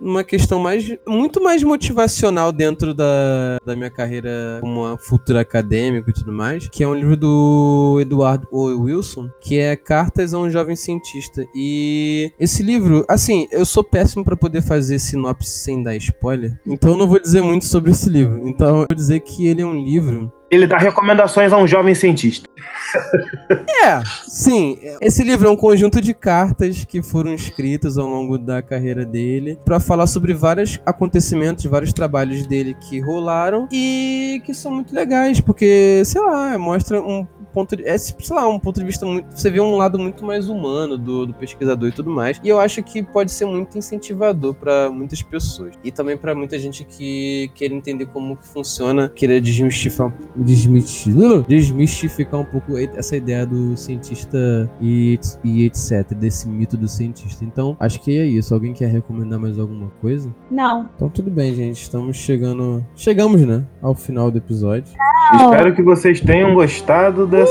numa questão mais, muito mais motivacional dentro da, da minha carreira como futuro acadêmico e tudo mais, que é um livro do Eduardo o. Wilson, que é Cartas a um Jovem Cientista. E esse livro, assim, eu sou péssimo para poder fazer sinopse sem dar spoiler, então eu não vou dizer muito sobre esse livro. Então eu vou dizer que ele é um livro ele dá recomendações a um jovem cientista. É, sim. Esse livro é um conjunto de cartas que foram escritas ao longo da carreira dele para falar sobre vários acontecimentos, vários trabalhos dele que rolaram e que são muito legais, porque, sei lá, mostra um ponto de, é, sei lá, um ponto de vista muito, você vê um lado muito mais humano do, do pesquisador e tudo mais. E eu acho que pode ser muito incentivador para muitas pessoas e também para muita gente que quer entender como que funciona, querer desmistificar, desmistificar, desmistificar um pouco essa ideia do cientista e, e etc, desse mito do cientista. Então, acho que é isso. Alguém quer recomendar mais alguma coisa? Não. Então tudo bem, gente. Estamos chegando, chegamos, né, ao final do episódio. Espero que vocês tenham gostado dessa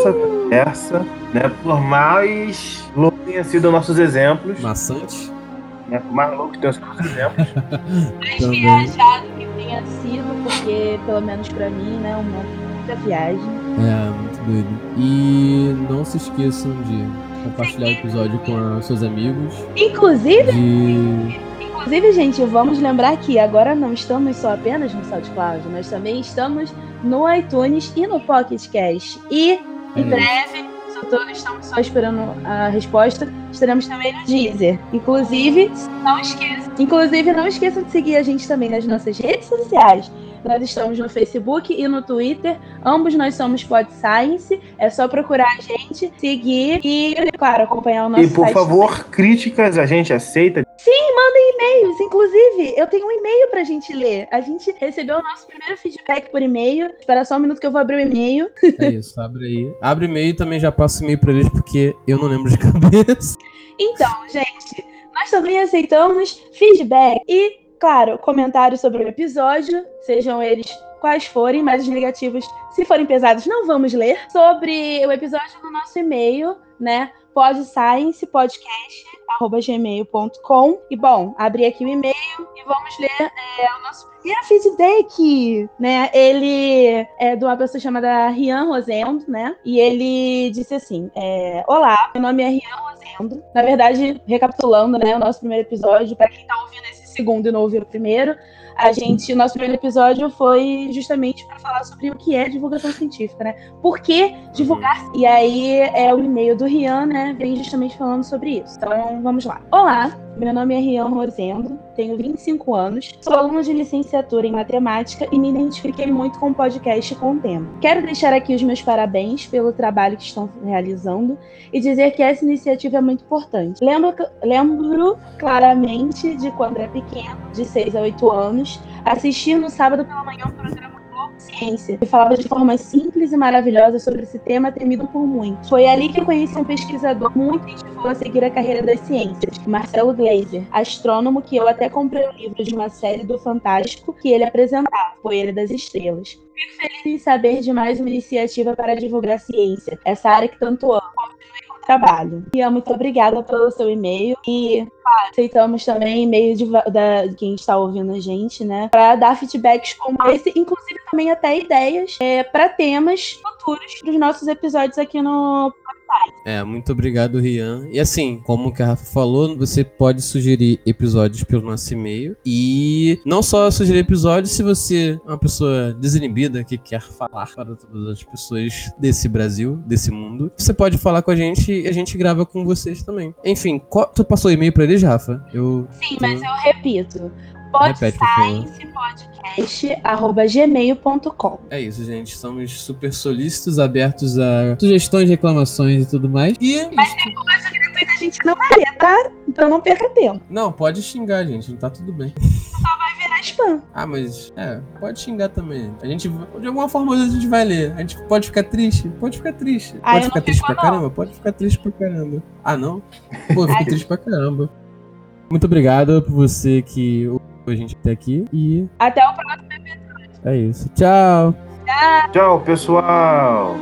essa, né? Por mais louco tenha sido nossos exemplos, Maçante. né? Por mais louco tenham sido nossos exemplos, Mais viajado que tenha sido, porque, pelo menos pra mim, né, uma muita viagem. É, muito doido. E não se esqueçam de compartilhar o episódio com os seus amigos. Inclusive, De. inclusive, gente, vamos lembrar que agora não estamos só apenas no SoundCloud, nós também estamos no iTunes e no Pocket Cast. E em isso. breve, só tô- estamos só esperando a resposta, estaremos também no Deezer. Inclusive, não esqueça, inclusive não esqueça de seguir a gente também nas nossas redes sociais. Nós estamos no Facebook e no Twitter. Ambos nós somos Pod Science. É só procurar a gente, seguir e, claro, acompanhar o nosso e por site favor, críticas a gente aceita. e-mails. Inclusive, eu tenho um e-mail pra gente ler. A gente recebeu o nosso primeiro feedback por e-mail. Espera só um minuto que eu vou abrir o e-mail. É isso, abre aí. Abre e-mail e também já passo e-mail pra eles porque eu não lembro de cabeça. Então, gente, nós também aceitamos feedback e, claro, comentários sobre o episódio, sejam eles quais forem, mas os negativos, se forem pesados, não vamos ler. Sobre o episódio no nosso e-mail, né? podsciencepodcast.gmail.com E bom, abri aqui o e-mail e vamos ler é, o nosso primeiro feedback, né? Ele é de uma pessoa chamada Rian Rosendo, né? E ele disse assim: é, Olá, meu nome é Rian Rosendo. Na verdade, recapitulando, né, o nosso primeiro episódio, para quem tá ouvindo esse segundo e não ouviu o primeiro, a gente, o nosso primeiro episódio foi justamente para falar sobre o que é divulgação científica, né? Por que divulgar? E aí é o e-mail do Rian, né? Vem justamente falando sobre isso. Então vamos lá. Olá, meu nome é Rian Rosendo, tenho 25 anos, sou aluno de licenciatura em matemática e me identifiquei muito com o podcast com o tempo. Quero deixar aqui os meus parabéns pelo trabalho que estão realizando e dizer que essa iniciativa é muito importante. Lembro, lembro claramente de quando era pequeno, de 6 a 8 anos, assistir no sábado pela manhã um programa Globo Ciência, que falava de forma simples e maravilhosa sobre esse tema temido por muitos. Foi ali que eu conheci um pesquisador muito incentivou a seguir a carreira das ciências, Marcelo Gleiser, astrônomo que eu até comprei o livro de uma série do Fantástico que ele apresentava, Poeira das Estrelas. Fico feliz em saber de mais uma iniciativa para divulgar a ciência, essa área que tanto amo. Trabalho. E muito obrigada pelo seu e-mail e aceitamos também e-mail de, de quem está ouvindo a gente, né? Para dar feedbacks como esse, inclusive também até ideias é, para temas futuros dos nossos episódios aqui no É, muito obrigado, Rian. E assim, como que a Rafa falou, você pode sugerir episódios pelo nosso e-mail. E não só sugerir episódios, se você é uma pessoa desinibida que quer falar para todas as pessoas desse Brasil, desse mundo, você pode falar com a gente e a gente grava com vocês também. Enfim, qual- tu passou o e-mail pra eles, Rafa? Eu. Sim, mas eu repito. Podsciencepodcast.gmail.com É isso, gente. Estamos super solícitos, abertos a sugestões, reclamações e tudo mais. E. A gente não vai ler, tá? Então não perca tempo. Não, pode xingar, gente. Não tá tudo bem. Virar spam. Ah, mas é, pode xingar também. A gente, de alguma forma, a gente vai ler. A gente pode ficar triste? Pode ficar triste. Ah, Pode ficar triste fico, pra não. caramba? Pode ficar triste pra caramba. Ah, não? Pô, eu fico triste pra caramba. Muito obrigado por você que a gente até aqui. E Até o próximo. é isso. Tchau! Tchau, pessoal!